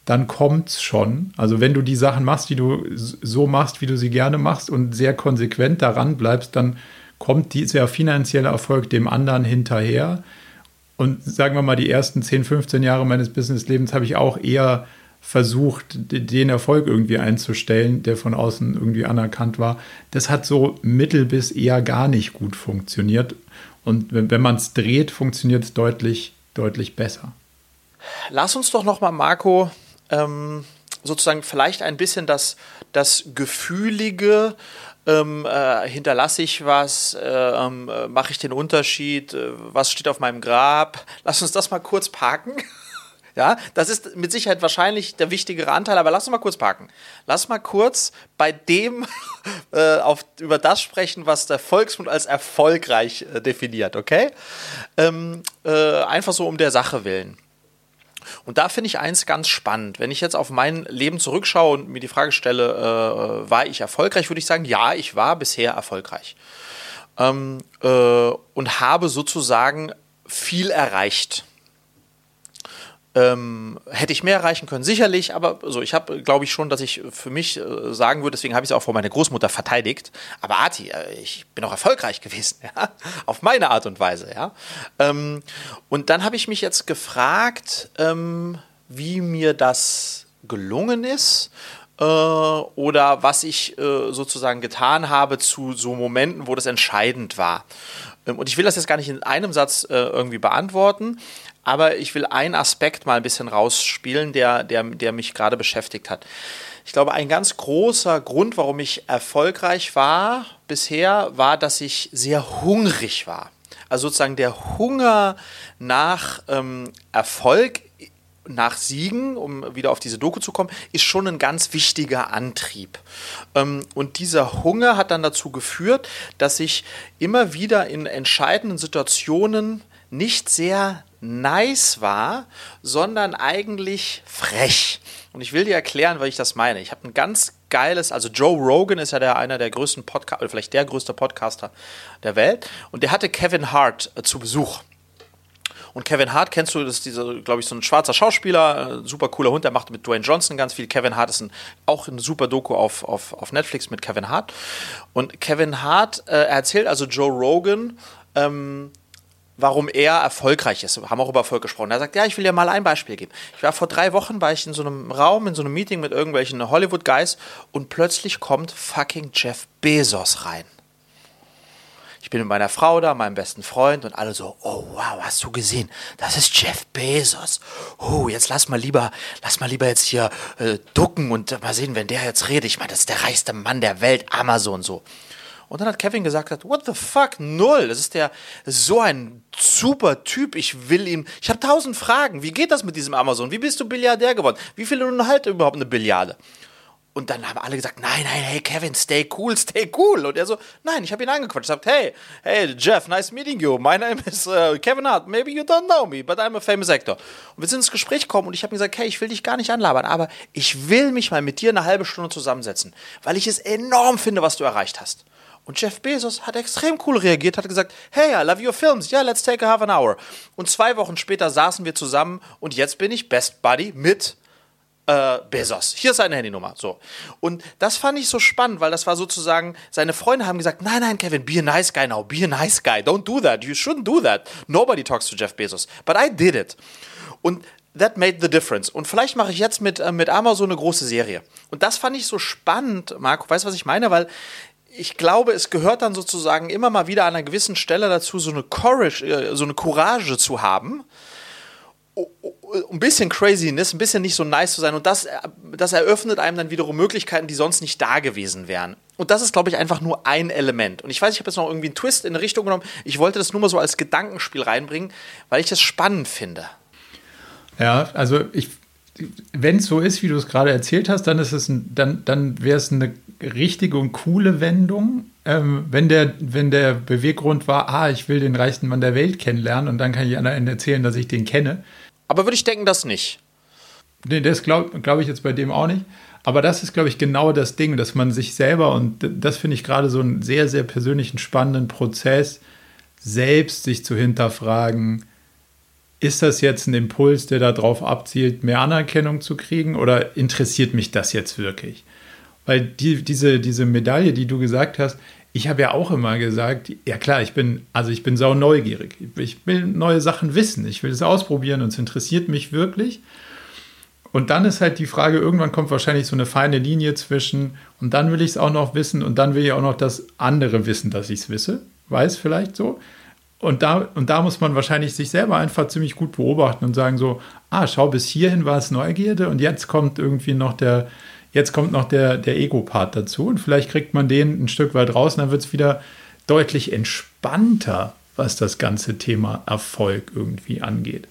dann kommt's schon. Also wenn du die Sachen machst, die du so machst, wie du sie gerne machst und sehr konsequent daran bleibst, dann kommt dieser finanzielle Erfolg dem anderen hinterher. Und sagen wir mal, die ersten 10, 15 Jahre meines Businesslebens habe ich auch eher versucht, den Erfolg irgendwie einzustellen, der von außen irgendwie anerkannt war. Das hat so mittel bis eher gar nicht gut funktioniert. Und wenn, wenn man es dreht, funktioniert es deutlich, deutlich besser. lass uns doch noch mal, Marco, ähm, sozusagen vielleicht ein bisschen das, das Gefühlige, ähm, äh, hinterlasse ich was, äh, äh, mache ich den Unterschied, äh, was steht auf meinem Grab. Lass uns das mal kurz parken. ja, das ist mit Sicherheit wahrscheinlich der wichtigere Anteil, aber lass uns mal kurz parken. Lass mal kurz bei dem äh, auf, über das sprechen, was der Volksmund als erfolgreich äh, definiert, okay? Ähm, einfach so um der Sache willen. Und da finde ich eins ganz spannend. Wenn ich jetzt auf mein Leben zurückschaue und mir die Frage stelle, äh, war ich erfolgreich, würde ich sagen, ja, ich war bisher erfolgreich. Ähm, äh, und habe sozusagen viel erreicht. Ähm, hätte ich mehr erreichen können, sicherlich, aber so, ich habe, glaube ich, schon, dass ich für mich äh, sagen würde, deswegen habe ich es auch vor meiner Großmutter verteidigt. Aber Arti, äh, ich bin auch erfolgreich gewesen, ja? auf meine Art und Weise, ja. Ähm, und dann habe ich mich jetzt gefragt, ähm, wie mir das gelungen ist äh, oder was ich äh, sozusagen getan habe zu so Momenten, wo das entscheidend war. Ähm, und ich will das jetzt gar nicht in einem Satz äh, irgendwie beantworten, aber ich will einen Aspekt mal ein bisschen rausspielen, der, der, der mich gerade beschäftigt hat. Ich glaube, ein ganz großer Grund, warum ich erfolgreich war bisher, war, dass ich sehr hungrig war. Also sozusagen der Hunger nach ähm, Erfolg, nach Siegen, um wieder auf diese Doku zu kommen, ist schon ein ganz wichtiger Antrieb. Ähm, und dieser Hunger hat dann dazu geführt, dass ich immer wieder in entscheidenden Situationen nicht sehr nice war, sondern eigentlich frech. Und ich will dir erklären, was ich das meine. Ich habe ein ganz geiles, also Joe Rogan ist ja der, einer der größten Podcaster, oder vielleicht der größte Podcaster der Welt. Und der hatte Kevin Hart äh, zu Besuch. Und Kevin Hart kennst du, das ist dieser, glaube ich, so ein schwarzer Schauspieler, äh, super cooler Hund, der macht mit Dwayne Johnson ganz viel. Kevin Hart ist ein, auch ein super Doku auf, auf, auf Netflix mit Kevin Hart. Und Kevin Hart äh, erzählt also Joe Rogan, ähm, warum er erfolgreich ist. Wir haben auch über Erfolg gesprochen. Er sagt, ja, ich will dir mal ein Beispiel geben. Ich war vor drei Wochen, war ich in so einem Raum, in so einem Meeting mit irgendwelchen Hollywood-Guys und plötzlich kommt fucking Jeff Bezos rein. Ich bin mit meiner Frau da, meinem besten Freund und alle so, oh wow, hast du gesehen? Das ist Jeff Bezos. Oh, jetzt lass mal lieber, lass mal lieber jetzt hier äh, ducken und mal sehen, wenn der jetzt redet. Ich meine, das ist der reichste Mann der Welt, Amazon so. Und dann hat Kevin gesagt, what the fuck, null. Das ist der, so ein super Typ. Ich will ihm, ich habe tausend Fragen. Wie geht das mit diesem Amazon? Wie bist du Billiardär geworden? Wie viel halt überhaupt eine Billiarde? Und dann haben alle gesagt, nein, nein, hey Kevin, stay cool, stay cool. Und er so, nein, ich habe ihn angequatscht. Ich gesagt, hey, hey Jeff, nice meeting you. My name is uh, Kevin Hart. Maybe you don't know me, but I'm a famous actor. Und wir sind ins Gespräch gekommen und ich habe ihm gesagt, hey, ich will dich gar nicht anlabern, aber ich will mich mal mit dir eine halbe Stunde zusammensetzen, weil ich es enorm finde, was du erreicht hast. Und Jeff Bezos hat extrem cool reagiert, hat gesagt, hey, I love your films, yeah, let's take a half an hour. Und zwei Wochen später saßen wir zusammen und jetzt bin ich Best Buddy mit äh, Bezos. Hier ist seine Handynummer. So. Und das fand ich so spannend, weil das war sozusagen, seine Freunde haben gesagt, nein, nein, Kevin, be a nice guy now, be a nice guy, don't do that, you shouldn't do that. Nobody talks to Jeff Bezos. But I did it. Und that made the difference. Und vielleicht mache ich jetzt mit, äh, mit Amazon eine große Serie. Und das fand ich so spannend, Marco, weißt du, was ich meine? Weil ich glaube, es gehört dann sozusagen immer mal wieder an einer gewissen Stelle dazu, so eine Courage, äh, so eine Courage zu haben, ein bisschen Craziness, ein bisschen nicht so nice zu sein. Und das, das eröffnet einem dann wiederum Möglichkeiten, die sonst nicht da gewesen wären. Und das ist, glaube ich, einfach nur ein Element. Und ich weiß, ich habe jetzt noch irgendwie einen Twist in eine Richtung genommen. Ich wollte das nur mal so als Gedankenspiel reinbringen, weil ich das spannend finde. Ja, also ich, wenn es so ist, wie du es gerade erzählt hast, dann ist es ein, dann, dann wäre es eine richtige und coole Wendung. Ähm, wenn, der, wenn der Beweggrund war, ah, ich will den reichsten Mann der Welt kennenlernen und dann kann ich anderen erzählen, dass ich den kenne. Aber würde ich denken, das nicht. Nee, das glaube glaub ich jetzt bei dem auch nicht. Aber das ist, glaube ich, genau das Ding, dass man sich selber, und das finde ich gerade so einen sehr, sehr persönlichen, spannenden Prozess, selbst sich zu hinterfragen, ist das jetzt ein Impuls, der darauf abzielt, mehr Anerkennung zu kriegen oder interessiert mich das jetzt wirklich? Weil die, diese, diese Medaille, die du gesagt hast, ich habe ja auch immer gesagt, ja klar, ich bin, also ich bin sau neugierig. Ich will neue Sachen wissen. Ich will es ausprobieren und es interessiert mich wirklich. Und dann ist halt die Frage, irgendwann kommt wahrscheinlich so eine feine Linie zwischen und dann will ich es auch noch wissen und dann will ich auch noch das andere wissen, dass ich es wisse. Weiß vielleicht so. Und da, und da muss man wahrscheinlich sich selber einfach ziemlich gut beobachten und sagen so, ah, schau, bis hierhin war es Neugierde und jetzt kommt irgendwie noch der, jetzt kommt noch der, der Ego-Part dazu und vielleicht kriegt man den ein Stück weit raus und dann wird es wieder deutlich entspannter, was das ganze Thema Erfolg irgendwie angeht.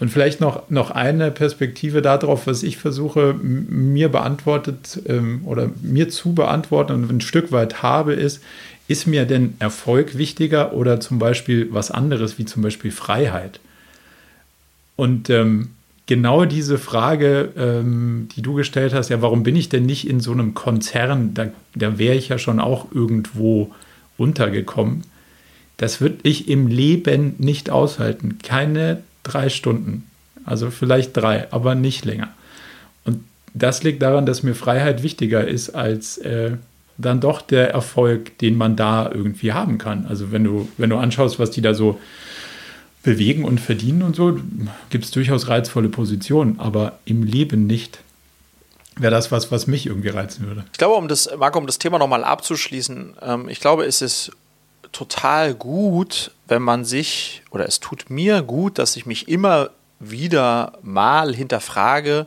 Und vielleicht noch, noch eine Perspektive darauf, was ich versuche, mir beantwortet ähm, oder mir zu beantworten und ein Stück weit habe, ist, ist mir denn Erfolg wichtiger oder zum Beispiel was anderes, wie zum Beispiel Freiheit? Und ähm, genau diese Frage, ähm, die du gestellt hast, ja, warum bin ich denn nicht in so einem Konzern? Da, da wäre ich ja schon auch irgendwo untergekommen. Das würde ich im Leben nicht aushalten. Keine drei Stunden. Also vielleicht drei, aber nicht länger. Und das liegt daran, dass mir Freiheit wichtiger ist als äh, dann doch der Erfolg, den man da irgendwie haben kann. Also wenn du, wenn du anschaust, was die da so bewegen und verdienen und so, gibt es durchaus reizvolle Positionen, aber im Leben nicht. Wäre das was, was mich irgendwie reizen würde. Ich glaube, um das, Marco, um das Thema nochmal abzuschließen, ähm, ich glaube, es ist total gut, wenn man sich, oder es tut mir gut, dass ich mich immer wieder mal hinterfrage,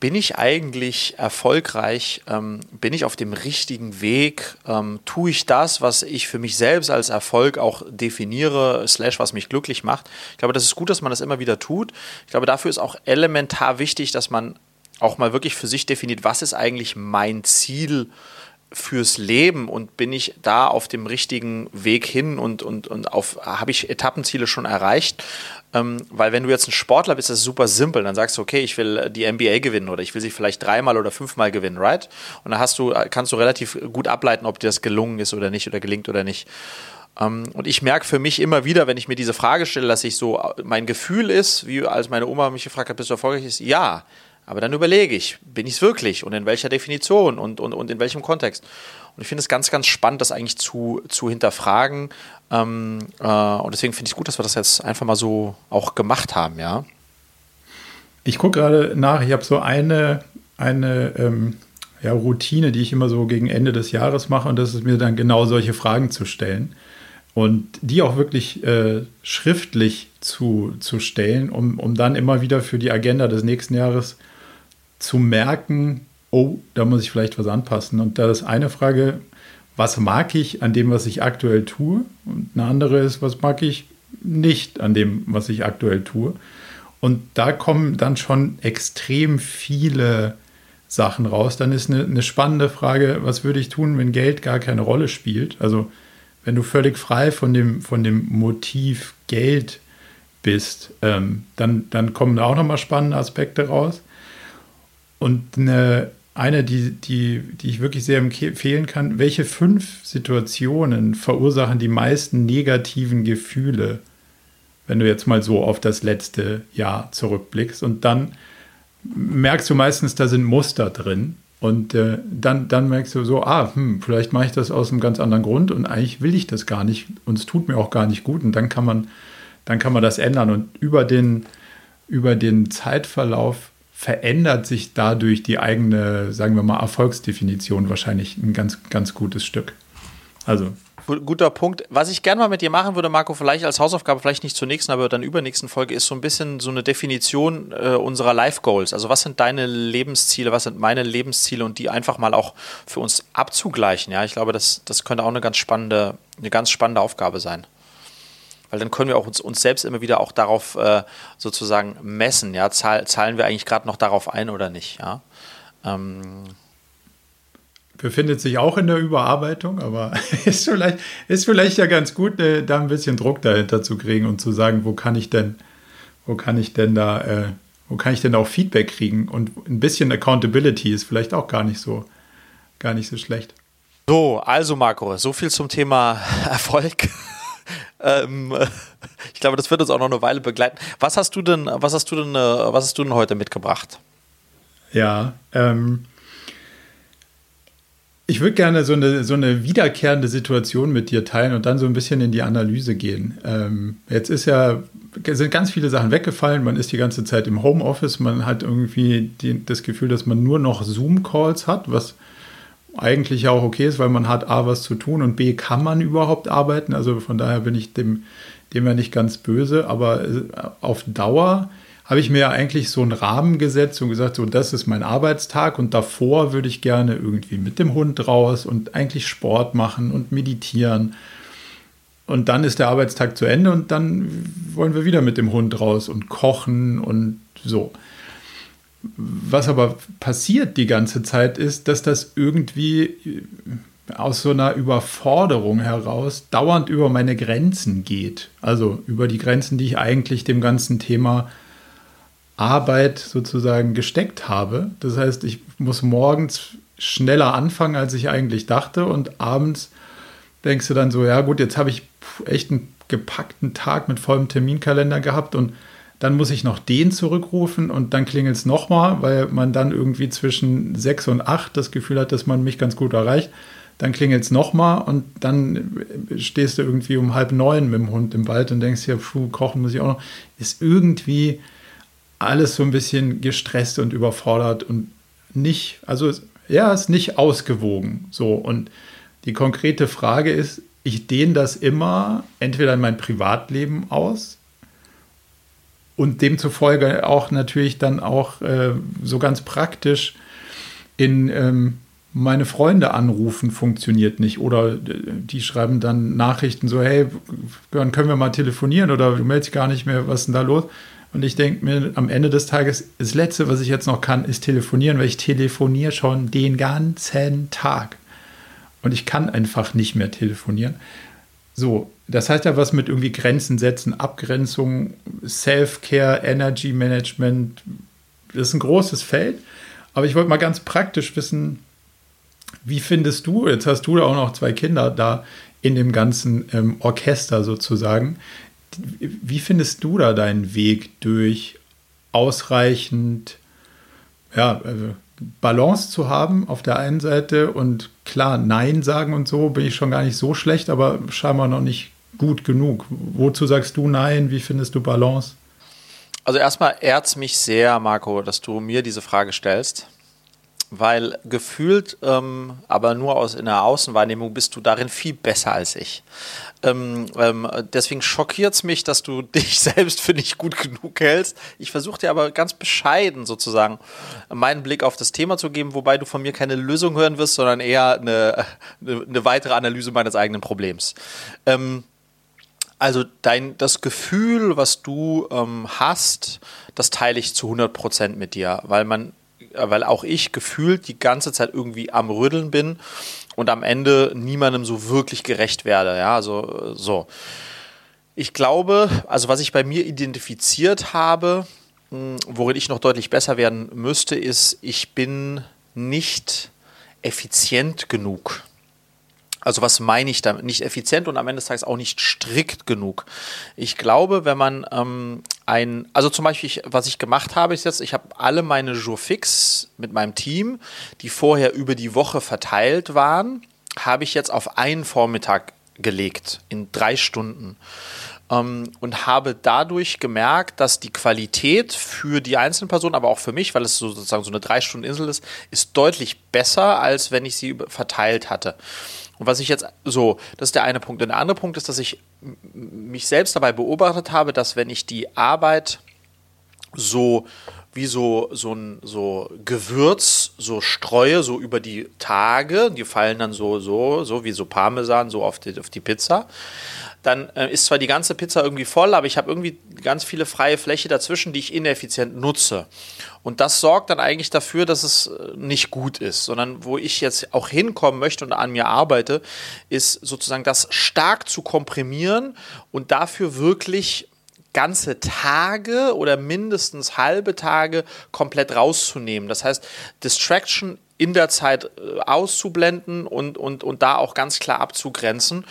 bin ich eigentlich erfolgreich? Ähm, bin ich auf dem richtigen Weg? Ähm, tue ich das, was ich für mich selbst als Erfolg auch definiere, slash was mich glücklich macht? Ich glaube, das ist gut, dass man das immer wieder tut. Ich glaube, dafür ist auch elementar wichtig, dass man auch mal wirklich für sich definiert, was ist eigentlich mein Ziel fürs Leben und bin ich da auf dem richtigen Weg hin und, und, und habe ich Etappenziele schon erreicht? Ähm, weil wenn du jetzt ein Sportler bist, ist das super simpel. Dann sagst du, okay, ich will die NBA gewinnen oder ich will sie vielleicht dreimal oder fünfmal gewinnen, right? Und dann hast du, kannst du relativ gut ableiten, ob dir das gelungen ist oder nicht oder gelingt oder nicht. Ähm, und ich merke für mich immer wieder, wenn ich mir diese Frage stelle, dass ich so, mein Gefühl ist, wie als meine Oma mich gefragt hat, bist du erfolgreich, ist ja. Aber dann überlege ich, bin ich es wirklich und in welcher Definition und, und, und in welchem Kontext? Und ich finde es ganz, ganz spannend, das eigentlich zu, zu hinterfragen. Ähm, äh, und deswegen finde ich es gut, dass wir das jetzt einfach mal so auch gemacht haben, ja. Ich gucke gerade nach, ich habe so eine, eine ähm, ja, Routine, die ich immer so gegen Ende des Jahres mache, und das ist mir dann genau solche Fragen zu stellen. Und die auch wirklich äh, schriftlich zu, zu stellen, um, um dann immer wieder für die Agenda des nächsten Jahres zu merken, oh, da muss ich vielleicht was anpassen. Und da ist eine Frage, was mag ich an dem, was ich aktuell tue? Und eine andere ist, was mag ich nicht an dem, was ich aktuell tue? Und da kommen dann schon extrem viele Sachen raus. Dann ist eine, eine spannende Frage, was würde ich tun, wenn Geld gar keine Rolle spielt? Also wenn du völlig frei von dem, von dem Motiv Geld bist, ähm, dann, dann kommen da auch nochmal spannende Aspekte raus. Und eine, eine die, die, die ich wirklich sehr empfehlen kann, welche fünf Situationen verursachen die meisten negativen Gefühle, wenn du jetzt mal so auf das letzte Jahr zurückblickst. Und dann merkst du meistens, da sind Muster drin. Und äh, dann, dann merkst du so, ah, hm, vielleicht mache ich das aus einem ganz anderen Grund und eigentlich will ich das gar nicht und es tut mir auch gar nicht gut. Und dann kann man, dann kann man das ändern. Und über den, über den Zeitverlauf verändert sich dadurch die eigene, sagen wir mal, Erfolgsdefinition wahrscheinlich ein ganz, ganz gutes Stück. Also. Guter Punkt. Was ich gerne mal mit dir machen würde, Marco, vielleicht als Hausaufgabe, vielleicht nicht zur nächsten, aber dann übernächsten Folge, ist so ein bisschen so eine Definition äh, unserer Life Goals. Also was sind deine Lebensziele, was sind meine Lebensziele und die einfach mal auch für uns abzugleichen. Ja, ich glaube, das, das könnte auch eine ganz spannende, eine ganz spannende Aufgabe sein weil dann können wir auch uns, uns selbst immer wieder auch darauf äh, sozusagen messen, ja, Zahl, zahlen wir eigentlich gerade noch darauf ein oder nicht, ja. Ähm Befindet sich auch in der Überarbeitung, aber ist vielleicht, ist vielleicht ja ganz gut, äh, da ein bisschen Druck dahinter zu kriegen und zu sagen, wo kann ich denn, wo kann ich denn da, äh, wo kann ich denn auch Feedback kriegen und ein bisschen Accountability ist vielleicht auch gar nicht so, gar nicht so schlecht. So, also Marco, so viel zum Thema Erfolg. Ähm, ich glaube, das wird uns auch noch eine Weile begleiten. Was hast du denn, was hast du denn, äh, was hast du denn heute mitgebracht? Ja, ähm, ich würde gerne so eine, so eine wiederkehrende Situation mit dir teilen und dann so ein bisschen in die Analyse gehen. Ähm, jetzt ist ja, sind ganz viele Sachen weggefallen. Man ist die ganze Zeit im Homeoffice. Man hat irgendwie die, das Gefühl, dass man nur noch Zoom-Calls hat, was eigentlich auch okay ist, weil man hat A was zu tun und B kann man überhaupt arbeiten. Also von daher bin ich dem, dem ja nicht ganz böse, aber äh, auf Dauer habe ich mir ja eigentlich so einen Rahmen gesetzt und gesagt, so das ist mein Arbeitstag und davor würde ich gerne irgendwie mit dem Hund raus und eigentlich Sport machen und meditieren. Und dann ist der Arbeitstag zu Ende und dann wollen wir wieder mit dem Hund raus und kochen und so. Was aber passiert die ganze Zeit ist, dass das irgendwie aus so einer Überforderung heraus dauernd über meine Grenzen geht. Also über die Grenzen, die ich eigentlich dem ganzen Thema Arbeit sozusagen gesteckt habe. Das heißt, ich muss morgens schneller anfangen, als ich eigentlich dachte und abends denkst du dann so, ja gut, jetzt habe ich echt einen gepackten Tag mit vollem Terminkalender gehabt und dann muss ich noch den zurückrufen und dann klingelt es nochmal, weil man dann irgendwie zwischen sechs und acht das Gefühl hat, dass man mich ganz gut erreicht. Dann klingelt es nochmal und dann stehst du irgendwie um halb neun mit dem Hund im Wald und denkst ja, puh, kochen muss ich auch noch. Ist irgendwie alles so ein bisschen gestresst und überfordert und nicht, also ja, ist nicht ausgewogen. So und die konkrete Frage ist, ich dehne das immer entweder in mein Privatleben aus und demzufolge auch natürlich dann auch äh, so ganz praktisch in ähm, meine Freunde anrufen funktioniert nicht oder äh, die schreiben dann Nachrichten so, hey, dann können wir mal telefonieren oder du meldest gar nicht mehr, was ist denn da los? Und ich denke mir am Ende des Tages, das Letzte, was ich jetzt noch kann, ist telefonieren, weil ich telefoniere schon den ganzen Tag. Und ich kann einfach nicht mehr telefonieren. So, das heißt ja was mit irgendwie Grenzen setzen, Abgrenzung, Self-Care, Energy Management. Das ist ein großes Feld. Aber ich wollte mal ganz praktisch wissen, wie findest du, jetzt hast du auch noch zwei Kinder da in dem ganzen ähm, Orchester sozusagen, wie findest du da deinen Weg durch ausreichend ja, also Balance zu haben auf der einen Seite und klar Nein sagen und so bin ich schon gar nicht so schlecht, aber scheinbar noch nicht gut genug. Wozu sagst du Nein? Wie findest du Balance? Also erstmal ehrt mich sehr, Marco, dass du mir diese Frage stellst weil gefühlt, ähm, aber nur aus in der Außenwahrnehmung bist du darin viel besser als ich. Ähm, ähm, deswegen schockiert es mich, dass du dich selbst für nicht gut genug hältst. Ich versuche dir aber ganz bescheiden sozusagen meinen Blick auf das Thema zu geben, wobei du von mir keine Lösung hören wirst, sondern eher eine, eine, eine weitere Analyse meines eigenen Problems. Ähm, also dein, das Gefühl, was du ähm, hast, das teile ich zu 100 Prozent mit dir, weil man weil auch ich gefühlt die ganze Zeit irgendwie am Rütteln bin und am Ende niemandem so wirklich gerecht werde. Ja, also so. Ich glaube, also was ich bei mir identifiziert habe, hm, worin ich noch deutlich besser werden müsste, ist, ich bin nicht effizient genug. Also was meine ich damit? Nicht effizient und am Ende des Tages auch nicht strikt genug. Ich glaube, wenn man ähm, ein, also zum Beispiel, ich, was ich gemacht habe, ist jetzt, ich habe alle meine Jour-Fix mit meinem Team, die vorher über die Woche verteilt waren, habe ich jetzt auf einen Vormittag gelegt, in drei Stunden. Ähm, und habe dadurch gemerkt, dass die Qualität für die einzelnen Personen, aber auch für mich, weil es so, sozusagen so eine drei Stunden Insel ist, ist deutlich besser, als wenn ich sie verteilt hatte. Und was ich jetzt so, das ist der eine Punkt. Und der andere Punkt ist, dass ich mich selbst dabei beobachtet habe, dass wenn ich die Arbeit so wie so, so ein so Gewürz so streue, so über die Tage, die fallen dann so, so, so wie so Parmesan, so auf die, auf die Pizza dann äh, ist zwar die ganze Pizza irgendwie voll, aber ich habe irgendwie ganz viele freie Fläche dazwischen, die ich ineffizient nutze. Und das sorgt dann eigentlich dafür, dass es äh, nicht gut ist, sondern wo ich jetzt auch hinkommen möchte und an mir arbeite, ist sozusagen das stark zu komprimieren und dafür wirklich ganze Tage oder mindestens halbe Tage komplett rauszunehmen. Das heißt, Distraction in der Zeit äh, auszublenden und, und, und da auch ganz klar abzugrenzen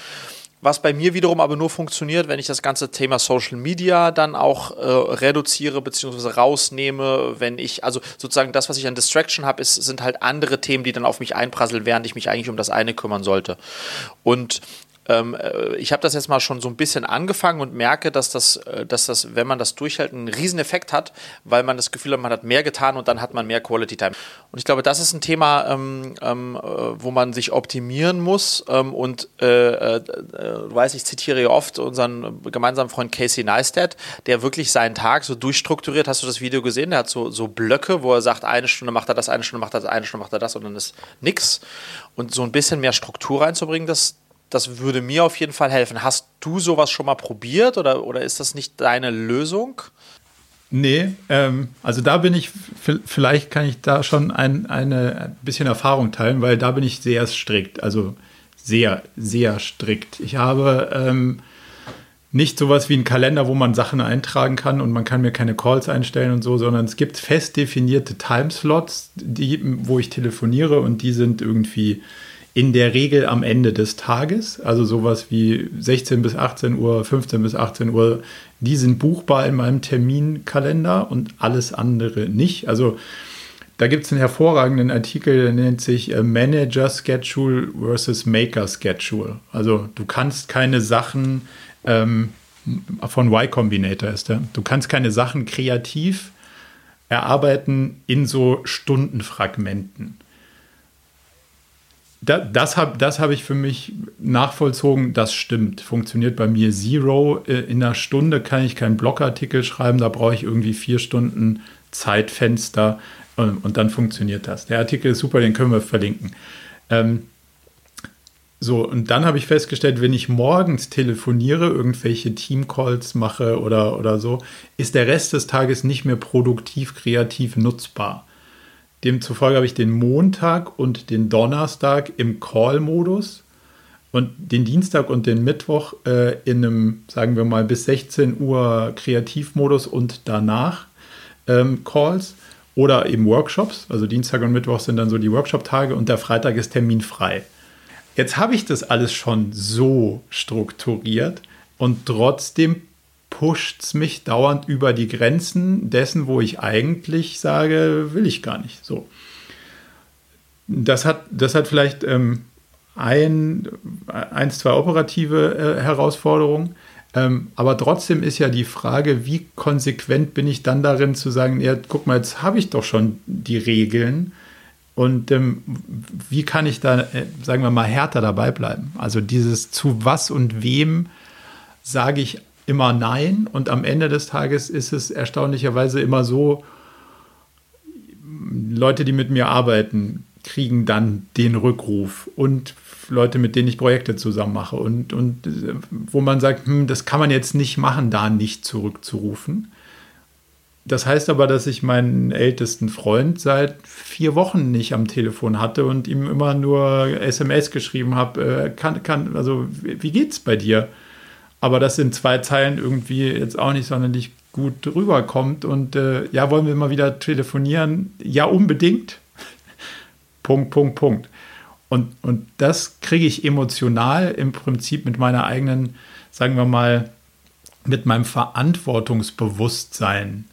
was bei mir wiederum aber nur funktioniert, wenn ich das ganze Thema Social Media dann auch äh, reduziere bzw. rausnehme, wenn ich, also sozusagen das, was ich an Distraction habe, sind halt andere Themen, die dann auf mich einprasseln, während ich mich eigentlich um das eine kümmern sollte. Und ähm, äh, ich habe das jetzt mal schon so ein bisschen angefangen und merke, dass das, äh, dass das, wenn man das durchhält, einen riesen Effekt hat, weil man das Gefühl hat, man hat mehr getan und dann hat man mehr Quality Time. Und ich glaube, das ist ein Thema, ähm, ähm, äh, wo man sich optimieren muss. Ähm, und äh, äh, du weißt, ich zitiere ja oft unseren gemeinsamen Freund Casey Neistat, der wirklich seinen Tag so durchstrukturiert. Hast du das Video gesehen? Der hat so, so Blöcke, wo er sagt, eine Stunde macht er das, eine Stunde macht er das, eine Stunde macht er das und dann ist nix. Und so ein bisschen mehr Struktur reinzubringen, das, das würde mir auf jeden Fall helfen. Hast du sowas schon mal probiert oder, oder ist das nicht deine Lösung? Nee, ähm, also da bin ich, vielleicht kann ich da schon ein, eine ein bisschen Erfahrung teilen, weil da bin ich sehr strikt, also sehr, sehr strikt. Ich habe ähm, nicht sowas wie einen Kalender, wo man Sachen eintragen kann und man kann mir keine Calls einstellen und so, sondern es gibt fest definierte Timeslots, die, wo ich telefoniere und die sind irgendwie in der Regel am Ende des Tages, also sowas wie 16 bis 18 Uhr, 15 bis 18 Uhr, die sind buchbar in meinem Terminkalender und alles andere nicht. Also da gibt es einen hervorragenden Artikel, der nennt sich äh, Manager Schedule versus Maker Schedule. Also du kannst keine Sachen ähm, von Y Combinator ist der. Du kannst keine Sachen kreativ erarbeiten in so Stundenfragmenten da, das habe das hab ich für mich nachvollzogen, das stimmt. Funktioniert bei mir Zero. Äh, in einer Stunde kann ich keinen Blogartikel schreiben, da brauche ich irgendwie vier Stunden Zeitfenster und, und, dann funktioniert das. Der Artikel ist super, den können wir verlinken. Ähm, so, und dann habe ich festgestellt, wenn ich morgens telefoniere, irgendwelche Teamcalls mache oder, oder so, ist der Rest des Tages nicht mehr produktiv, kreativ nutzbar. Demzufolge habe ich den Montag und den Donnerstag im Call-Modus und den Dienstag und den Mittwoch äh, in einem, sagen wir mal, bis 16 Uhr Kreativmodus und danach ähm, Calls oder eben Workshops. Also Dienstag und Mittwoch sind dann so die Workshop-Tage und der Freitag ist terminfrei. Jetzt habe ich das alles schon so strukturiert und trotzdem pusht es mich dauernd über die Grenzen dessen, wo ich eigentlich sage, will ich gar nicht. So. Das hat, das hat vielleicht ähm, ein, eins, zwei operative äh, Herausforderungen. Ähm, aber trotzdem ist ja die Frage, wie konsequent bin ich dann darin zu sagen, ja, guck mal, jetzt habe ich doch schon die Regeln. Und ähm, wie kann ich da, äh, sagen wir mal, härter dabei bleiben? Also dieses zu was und wem sage ich immer Nein und am Ende des Tages ist es erstaunlicherweise immer so, Leute, die mit mir arbeiten, kriegen dann den Rückruf und Leute, mit denen ich Projekte zusammen mache und, und wo man sagt, hm, das kann man jetzt nicht machen, da nicht zurückzurufen. Das heißt aber, dass ich meinen ältesten Freund seit vier Wochen nicht am Telefon hatte und ihm immer nur SMS geschrieben habe, äh, kann, kann, also wie geht's bei dir? Aber das in zwei Zeilen irgendwie jetzt auch nicht sonderlich gut rüberkommt. Und äh, ja, wollen wir mal wieder telefonieren? Ja, unbedingt. Punkt, Punkt, Punkt. Und, und das kriege ich emotional im Prinzip mit meiner eigenen, sagen wir mal, mit meinem Verantwortungsbewusstsein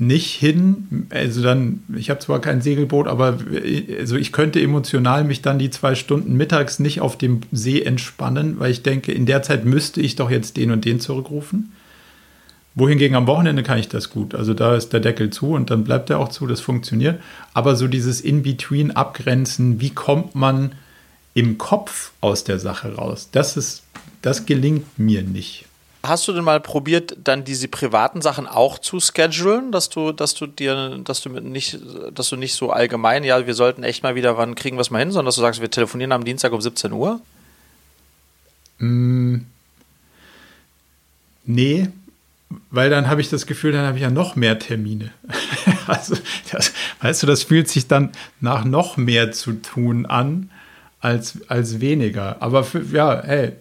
nicht hin. Also dann, ich habe zwar kein Segelboot, aber also ich könnte emotional mich dann die zwei Stunden mittags nicht auf dem See entspannen, weil ich denke, in der Zeit müsste ich doch jetzt den und den zurückrufen. Wohingegen am Wochenende kann ich das gut. Also da ist der Deckel zu und dann bleibt er auch zu, das funktioniert. Aber so dieses In-Between abgrenzen, wie kommt man im Kopf aus der Sache raus? Das ist, das gelingt mir nicht. Hast du denn mal probiert, dann diese privaten Sachen auch zu schedulen, dass du, dass du dir, dass du nicht, dass du nicht so allgemein, ja, wir sollten echt mal wieder, wann kriegen wir es mal hin, sondern dass du sagst, wir telefonieren am Dienstag um 17 Uhr? Mm, nee, weil dann habe ich das Gefühl, dann habe ich ja noch mehr Termine. also, das, weißt du, das fühlt sich dann nach noch mehr zu tun an als, als weniger. Aber für, ja, hey,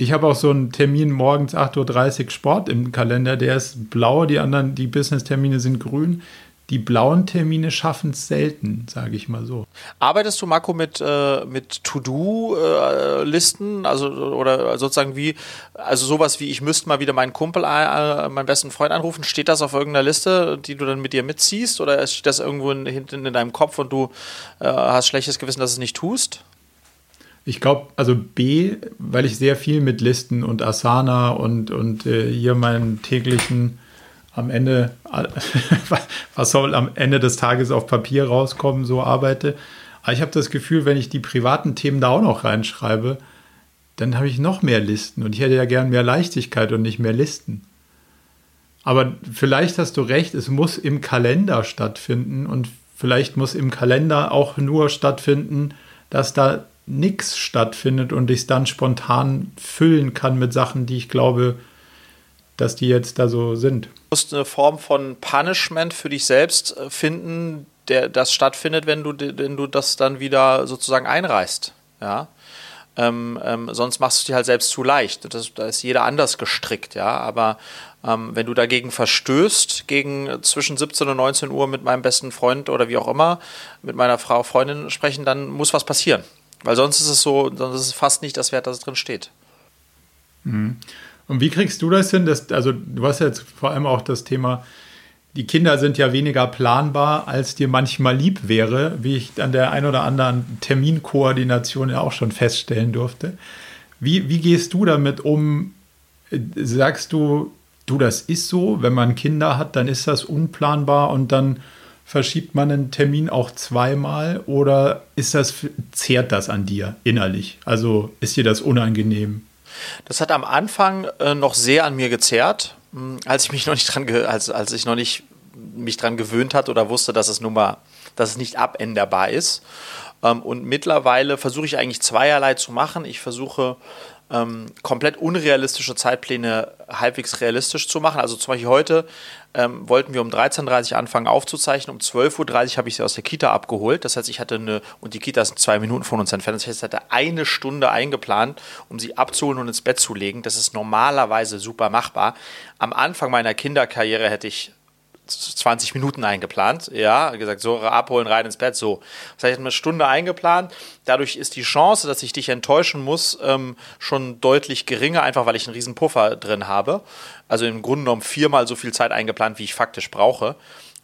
ich habe auch so einen Termin morgens 8.30 Uhr Sport im Kalender, der ist blau, die anderen, die Business-Termine sind grün. Die blauen Termine schaffen es selten, sage ich mal so. Arbeitest du, Marco, mit, äh, mit To-Do-Listen? also, oder sozusagen wie, also sowas wie, ich müsste mal wieder meinen Kumpel, äh, meinen besten Freund anrufen. Steht das auf irgendeiner Liste, die du dann mit dir mitziehst? Oder steht das irgendwo in, hinten in deinem Kopf und du äh, hast schlechtes Gewissen, dass du es nicht tust? Ich glaube, also B, weil ich sehr viel mit Listen und Asana und, und äh, hier meinen täglichen am Ende, was soll am Ende des Tages auf Papier rauskommen, so arbeite. Aber ich habe das Gefühl, wenn ich die privaten Themen da auch noch reinschreibe, dann habe ich noch mehr Listen und ich hätte ja gern mehr Leichtigkeit und nicht mehr Listen. Aber vielleicht hast du recht, es muss im Kalender stattfinden und vielleicht muss im Kalender auch nur stattfinden, dass da nichts stattfindet und ich es dann spontan füllen kann mit Sachen, die ich glaube, dass die jetzt da so sind. Du musst eine Form von Punishment für dich selbst äh, finden, der das stattfindet, wenn du, wenn du das dann wieder sozusagen einreißt. Ja. Ähm, ähm, sonst machst du dir halt selbst zu leicht. Das, da ist jeder anders gestrickt, ja. Aber ähm, wenn du dagegen verstößt, gegen zwischen 17 und 19 Uhr mit meinem besten Freund oder wie auch immer, mit meiner Frau, Freundin sprechen, dann muss was passieren. Weil sonst ist es so, sonst ist es fast nicht das Wert, dass es drin steht. Mhm. Und wie kriegst du das hin? Dass, also, du hast jetzt vor allem auch das Thema, die Kinder sind ja weniger planbar, als dir manchmal lieb wäre, wie ich an der ein oder anderen Terminkoordination ja auch schon feststellen durfte. Wie, wie gehst du damit um? Sagst du, du, das ist so, wenn man Kinder hat, dann ist das unplanbar und dann verschiebt man einen Termin auch zweimal oder ist das, zehrt das an dir innerlich? Also ist dir das unangenehm? Das hat am Anfang äh, noch sehr an mir gezerrt, hm, als ich mich noch nicht dran, als, als ich noch nicht mich dran gewöhnt hat oder wusste, dass es nun mal, dass es nicht abänderbar ist. Ähm, und mittlerweile versuche ich eigentlich zweierlei zu machen. Ich versuche ähm, komplett unrealistische Zeitpläne halbwegs realistisch zu machen. Also zum Beispiel heute ähm, wollten wir um 13.30 Uhr anfangen aufzuzeichnen. Um 12.30 Uhr habe ich sie aus der Kita abgeholt. Das heißt, ich hatte eine, und die Kita ist zwei Minuten von uns entfernt. Das heißt, ich hatte eine Stunde eingeplant, um sie abzuholen und ins Bett zu legen. Das ist normalerweise super machbar. Am Anfang meiner Kinderkarriere hätte ich 20 Minuten eingeplant. Ja, gesagt, so abholen, rein ins Bett, so. Das heißt, eine Stunde eingeplant. Dadurch ist die Chance, dass ich dich enttäuschen muss, ähm, schon deutlich geringer, einfach weil ich einen riesen Puffer drin habe. Also im Grunde genommen viermal so viel Zeit eingeplant, wie ich faktisch brauche.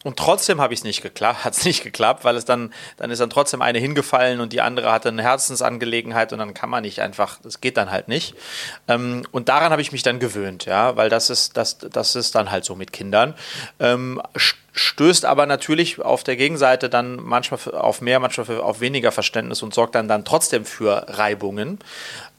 Und trotzdem habe ich es nicht geklappt, hat es nicht geklappt, weil es dann, dann ist dann trotzdem eine hingefallen und die andere hatte eine Herzensangelegenheit und dann kann man nicht einfach, das geht dann halt nicht. Ähm, und daran habe ich mich dann gewöhnt, ja, weil das ist, das, das ist dann halt so mit Kindern. Ähm, stößt aber natürlich auf der Gegenseite dann manchmal auf mehr, manchmal auf weniger Verständnis und sorgt dann, dann trotzdem für Reibungen.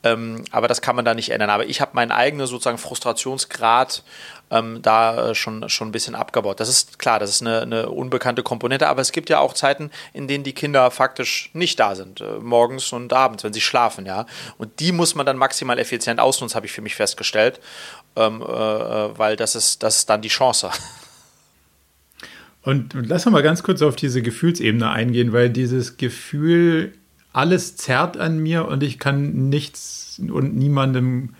Ähm, aber das kann man da nicht ändern. Aber ich habe meinen eigenen sozusagen Frustrationsgrad ähm, da äh, schon, schon ein bisschen abgebaut. Das ist klar, das ist eine, eine, unbekannte Komponente, aber es gibt ja auch Zeiten, in denen die Kinder faktisch nicht da sind, äh, morgens und abends, wenn sie schlafen, ja. Und die muss man dann maximal effizient ausnutzen, habe ich für mich festgestellt, ähm, äh, äh weil das ist, das ist dann die Chance. Und lass uns mal ganz kurz auf diese Gefühlsebene eingehen, weil dieses Gefühl, alles zerrt an mir und ich kann nichts und niemandem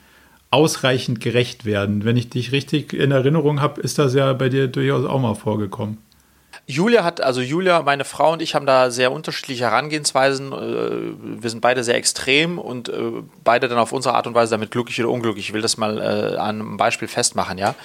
ausreichend gerecht werden. Wenn ich dich richtig in Erinnerung habe, ist das ja bei dir durchaus auch mal vorgekommen. Julia hat, also Julia, meine Frau und ich haben da sehr unterschiedliche Herangehensweisen. Äh, wir sind beide sehr extrem und äh, beide dann auf unsere Art und Weise damit glücklich oder unglücklich. Ich will das mal äh, an einem Beispiel festmachen, ja.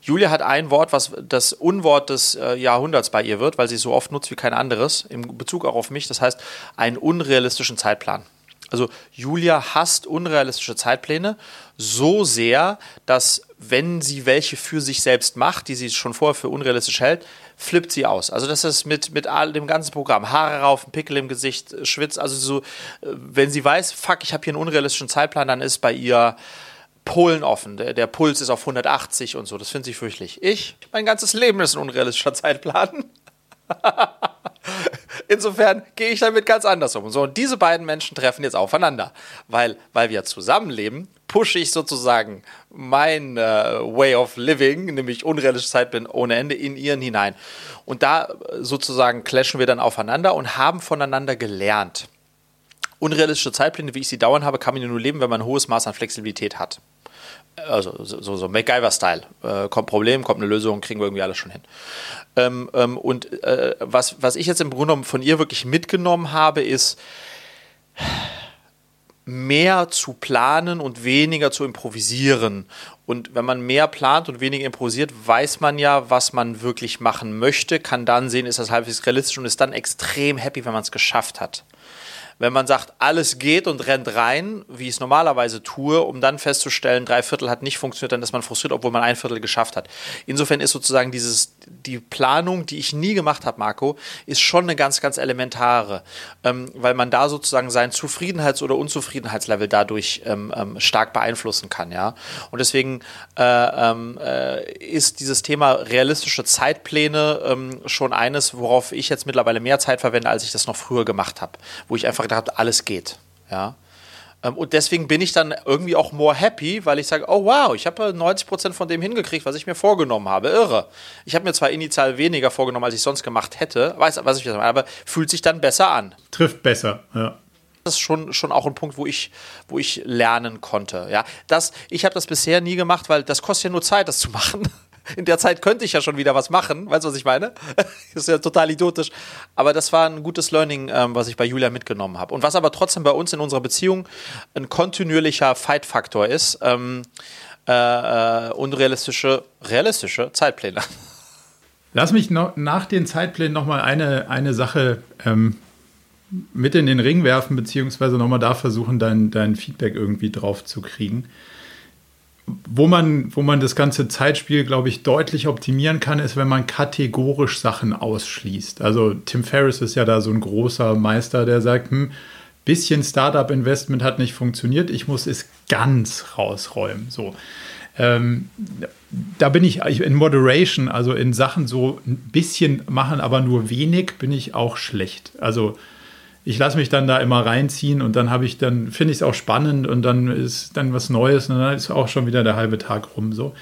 Julia hat ein Wort, was das Unwort des Jahrhunderts bei ihr wird, weil sie es so oft nutzt wie kein anderes, im Bezug auch auf mich. Das heißt, einen unrealistischen Zeitplan. Also Julia hasst unrealistische Zeitpläne so sehr, dass wenn sie welche für sich selbst macht, die sie schon vorher für unrealistisch hält, flippt sie aus. Also das ist mit, mit all dem ganzen Programm. Haare rauf, Pickel im Gesicht, Schwitz. Also so, wenn sie weiß, fuck, ich habe hier einen unrealistischen Zeitplan, dann ist bei ihr Polen offen. Der, der Puls ist auf 180 und so. Das finde ich fürchterlich. Ich, mein ganzes Leben ist ein unrealistischer Zeitplan. Insofern gehe ich damit ganz anders um. So, und diese beiden Menschen treffen jetzt aufeinander. Weil, weil wir zusammenleben, pushe ich sozusagen mein äh, Way of Living, nämlich unrealistische Zeit bin ohne Ende, in ihren hinein. Und da äh, sozusagen clashen wir dann aufeinander und haben voneinander gelernt. Unrealistische Zeitpläne, wie ich sie dauern habe, kann man nur leben, wenn man ein hohes Maß an Flexibilität hat also so, so MacGyver-Style. Äh, kommt Problem, kommt eine Lösung, kriegen wir irgendwie alles schon hin. Ähm, ähm, und äh, was, was ich jetzt im Grunde genommen von ihr wirklich mitgenommen habe, ist mehr zu planen und weniger zu improvisieren. Und wenn man mehr plant und weniger improvisiert, weiß man ja, was man wirklich machen möchte, kann dann sehen, ist das halbwegs realistisch und ist dann extrem happy, wenn man es geschafft hat. Wenn man sagt, alles geht und rennt rein, wie ich es normalerweise tue, um dann festzustellen, drei Viertel hat nicht funktioniert, dann ist man frustriert, obwohl man ein Viertel geschafft hat. Insofern ist sozusagen dieses, die Planung, die ich nie gemacht habe, Marco, ist schon eine ganz, ganz elementare, ähm, weil man da sozusagen sein Zufriedenheits- oder Unzufriedenheitslevel dadurch ähm, ähm, stark beeinflussen kann, ja. Und deswegen äh, ähm, äh, ist dieses Thema realistische Zeitpläne ähm, schon eines, worauf ich jetzt mittlerweile mehr Zeit verwende, als ich das noch früher gemacht habe, wo ich einfach gedacht habe, alles geht, ja. Ähm, und deswegen bin ich dann irgendwie auch more happy, weil ich sage, oh wow, ich habe 90 Prozent von dem hingekriegt, was ich mir vorgenommen habe. Irre. Ich habe mir zwar initial weniger vorgenommen, als ich sonst gemacht hätte, weiß, was ich meine, aber fühlt sich dann besser an. Trifft besser, ja. Das ist schon, schon auch ein Punkt, wo ich, wo ich lernen konnte. Ja, das, ich habe das bisher nie gemacht, weil das kostet ja nur Zeit, das zu machen. In der Zeit könnte ich ja schon wieder was machen. Weißt du, was ich meine? ist ja total idiotisch. Aber das war ein gutes Learning, ähm, was ich bei Julia mitgenommen habe. Und was aber trotzdem bei uns in unserer Beziehung ein kontinuierlicher Fight-Faktor ist, ähm, äh, äh, unrealistische, realistische Zeitpläne. Lass mich noch, nach den Zeitplänen nochmal eine, eine Sache ähm, mit in den Ring werfen, beziehungsweise nochmal da versuchen, dein, dein Feedback irgendwie drauf zu kriegen. Wo man, wo man das ganze Zeitspiel, glaube ich, deutlich optimieren kann, ist, wenn man kategorisch Sachen ausschließt. Also Tim Ferriss ist ja da so ein großer Meister, der sagt, hm, bisschen Startup-Investment hat nicht funktioniert, ich muss es ganz rausräumen. So. Ähm, da bin ich in Moderation, also in Sachen so ein bisschen machen, aber nur wenig, bin ich auch schlecht. Also ich lasse mich dann da immer reinziehen und dann habe ich dann, finde ich es auch spannend und dann ist dann was Neues und dann ist auch schon wieder der halbe Tag rum. So.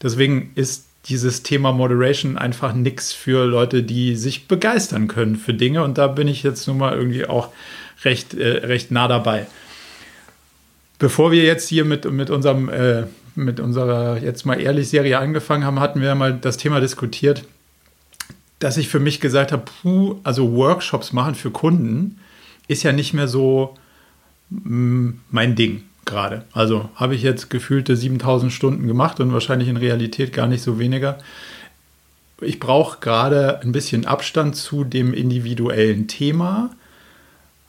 Deswegen ist dieses Thema Moderation einfach nichts für Leute, die sich begeistern können für Dinge. Und da bin ich jetzt nun mal irgendwie auch recht, äh, recht nah dabei. Bevor wir jetzt hier mit, mit unserem, äh, mit unserer jetzt mal ehrlich Serie angefangen haben, hatten wir mal das Thema diskutiert, dass ich für mich gesagt habe, puh, also Workshops machen für Kunden ist ja nicht mehr so mm, mein Ding gerade. Also habe ich jetzt gefühlte 7000 Stunden gemacht und wahrscheinlich in Realität gar nicht so weniger. Ich brauche gerade ein bisschen Abstand zu dem individuellen Thema.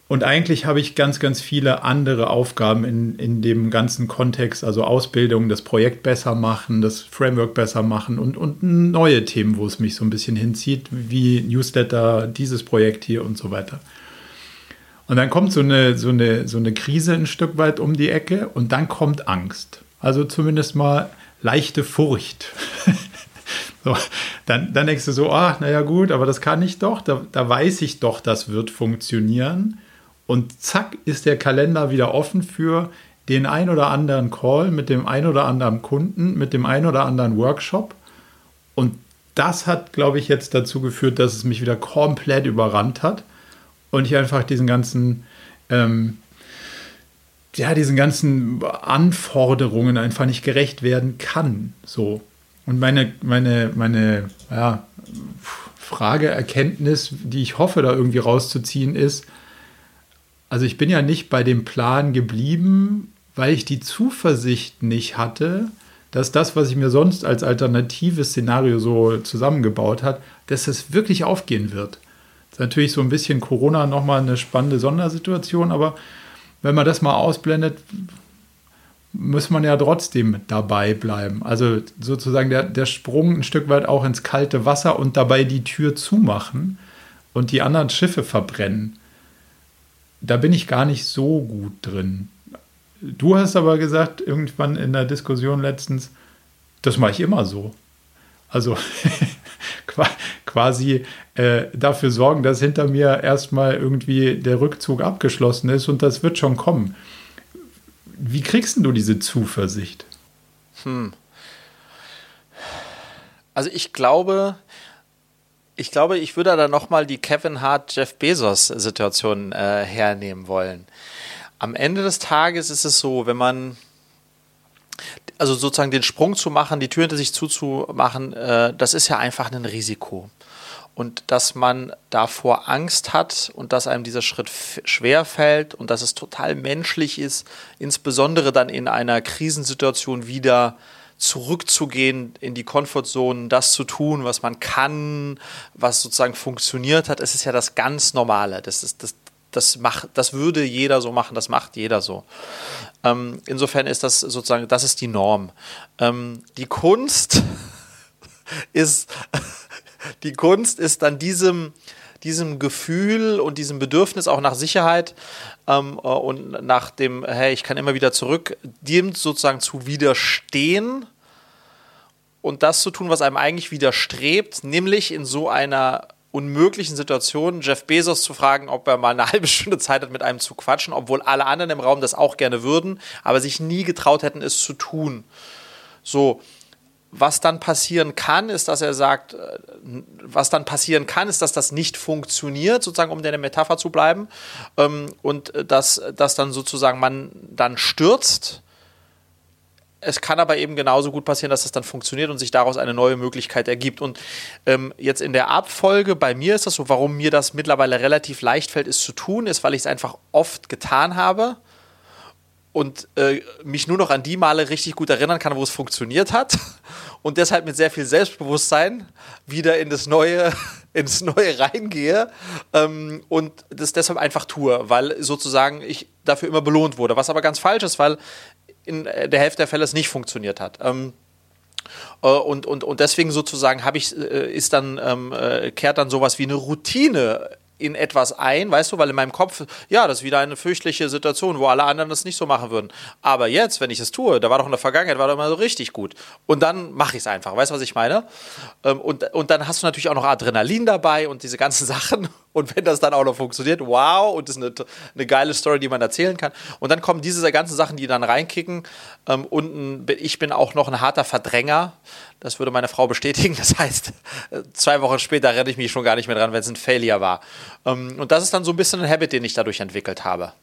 Und eigentlich habe ich ganz, ganz viele andere Aufgaben in, in dem ganzen Kontext, also Ausbildung, das Projekt besser machen, das Framework besser machen und, und neue Themen, wo es mich so ein bisschen hinzieht, wie Newsletter, dieses Projekt hier und so weiter. Und dann kommt so eine, so, eine, so eine Krise ein Stück weit um die Ecke und dann kommt Angst. Also zumindest mal leichte Furcht. so, dann, dann denkst du so, ach, naja gut, aber das kann ich doch, da, da weiß ich doch, das wird funktionieren. Und zack ist der Kalender wieder offen für den ein oder anderen Call mit dem ein oder anderen Kunden, mit dem ein oder anderen Workshop. Und das hat, glaube ich, jetzt dazu geführt, dass es mich wieder komplett überrannt hat und ich einfach diesen ganzen, ähm, ja, diesen ganzen Anforderungen einfach nicht gerecht werden kann. So. Und meine, meine, meine ja, Frage, Erkenntnis, die ich hoffe, da irgendwie rauszuziehen, ist, also ich bin ja nicht bei dem Plan geblieben, weil ich die Zuversicht nicht hatte, dass das, was ich mir sonst als alternatives Szenario so zusammengebaut hat, dass es wirklich aufgehen wird. Ist natürlich so ein bisschen Corona nochmal eine spannende Sondersituation, aber wenn man das mal ausblendet, muss man ja trotzdem dabei bleiben. Also sozusagen der, der Sprung ein Stück weit auch ins kalte Wasser und dabei die Tür zumachen und die anderen Schiffe verbrennen. Da bin ich gar nicht so gut drin. Du hast aber gesagt, irgendwann in der Diskussion letztens, das mache ich immer so. Also quasi äh, dafür sorgen, dass hinter mir erstmal irgendwie der Rückzug abgeschlossen ist und das wird schon kommen. Wie kriegst du diese Zuversicht? Hm. Also ich glaube, ich glaube, ich würde da nochmal die Kevin Hart, Jeff Bezos Situation äh, hernehmen wollen. Am Ende des Tages ist es so, wenn man also sozusagen den Sprung zu machen, die Tür hinter sich zuzumachen, äh, das ist ja einfach ein Risiko. Und dass man davor Angst hat und dass einem dieser Schritt schwer fällt und dass es total menschlich ist, insbesondere dann in einer Krisensituation wieder zurückzugehen in die Komfortzone, das zu tun, was man kann, was sozusagen funktioniert hat, es ist ja das ganz Normale. Das ist, das, das, macht, das würde jeder so machen, das macht jeder so. Ähm, insofern ist das sozusagen, das ist die Norm. Ähm, die Kunst ist, die Kunst ist dann diesem, diesem Gefühl und diesem Bedürfnis auch nach Sicherheit ähm, äh, und nach dem, hey, ich kann immer wieder zurück, dem sozusagen zu widerstehen und das zu tun, was einem eigentlich widerstrebt, nämlich in so einer unmöglichen Situation Jeff Bezos zu fragen, ob er mal eine halbe Stunde Zeit hat, mit einem zu quatschen, obwohl alle anderen im Raum das auch gerne würden, aber sich nie getraut hätten, es zu tun. So, was dann passieren kann, ist, dass er sagt, äh, was dann passieren kann, ist, dass das nicht funktioniert, sozusagen, um in der Metapher zu bleiben, ähm, und dass, dass dann sozusagen man dann stürzt es kann aber eben genauso gut passieren, dass das dann funktioniert und sich daraus eine neue Möglichkeit ergibt. Und ähm, jetzt in der Abfolge, bei mir ist das so, warum mir das mittlerweile relativ leicht fällt, es zu tun, ist, weil ich es einfach oft getan habe und äh, mich nur noch an die Male richtig gut erinnern kann, wo es funktioniert hat und deshalb mit sehr viel Selbstbewusstsein wieder in das Neue, ins Neue reingehe ähm, und das deshalb einfach tue, weil sozusagen ich dafür immer belohnt wurde. Was aber ganz falsch ist, weil in der Hälfte der Fälle es nicht funktioniert hat. Ähm, äh, und, und, und deswegen sozusagen habe ich, äh, ist dann, ähm, äh, kehrt dann sowas wie eine Routine in etwas ein, weißt du, weil in meinem Kopf, ja, das ist wieder eine fürchtliche Situation, wo alle anderen das nicht so machen würden. Aber jetzt, wenn ich es tue, da war doch in der Vergangenheit, war doch immer so richtig gut. Und dann mache ich es einfach, weißt du, was ich meine? Ähm, und, und dann hast du natürlich auch noch Adrenalin dabei und diese ganzen Sachen. Und wenn das dann auch noch funktioniert, wow, und das ist eine, eine geile Story, die man erzählen kann. Und dann kommen diese ganzen Sachen, die dann reinkicken. Ähm, und ich bin auch noch ein harter Verdränger. Das würde meine Frau bestätigen. Das heißt, zwei Wochen später renne ich mich schon gar nicht mehr dran, wenn es ein Failure war. Ähm, und das ist dann so ein bisschen ein Habit, den ich dadurch entwickelt habe.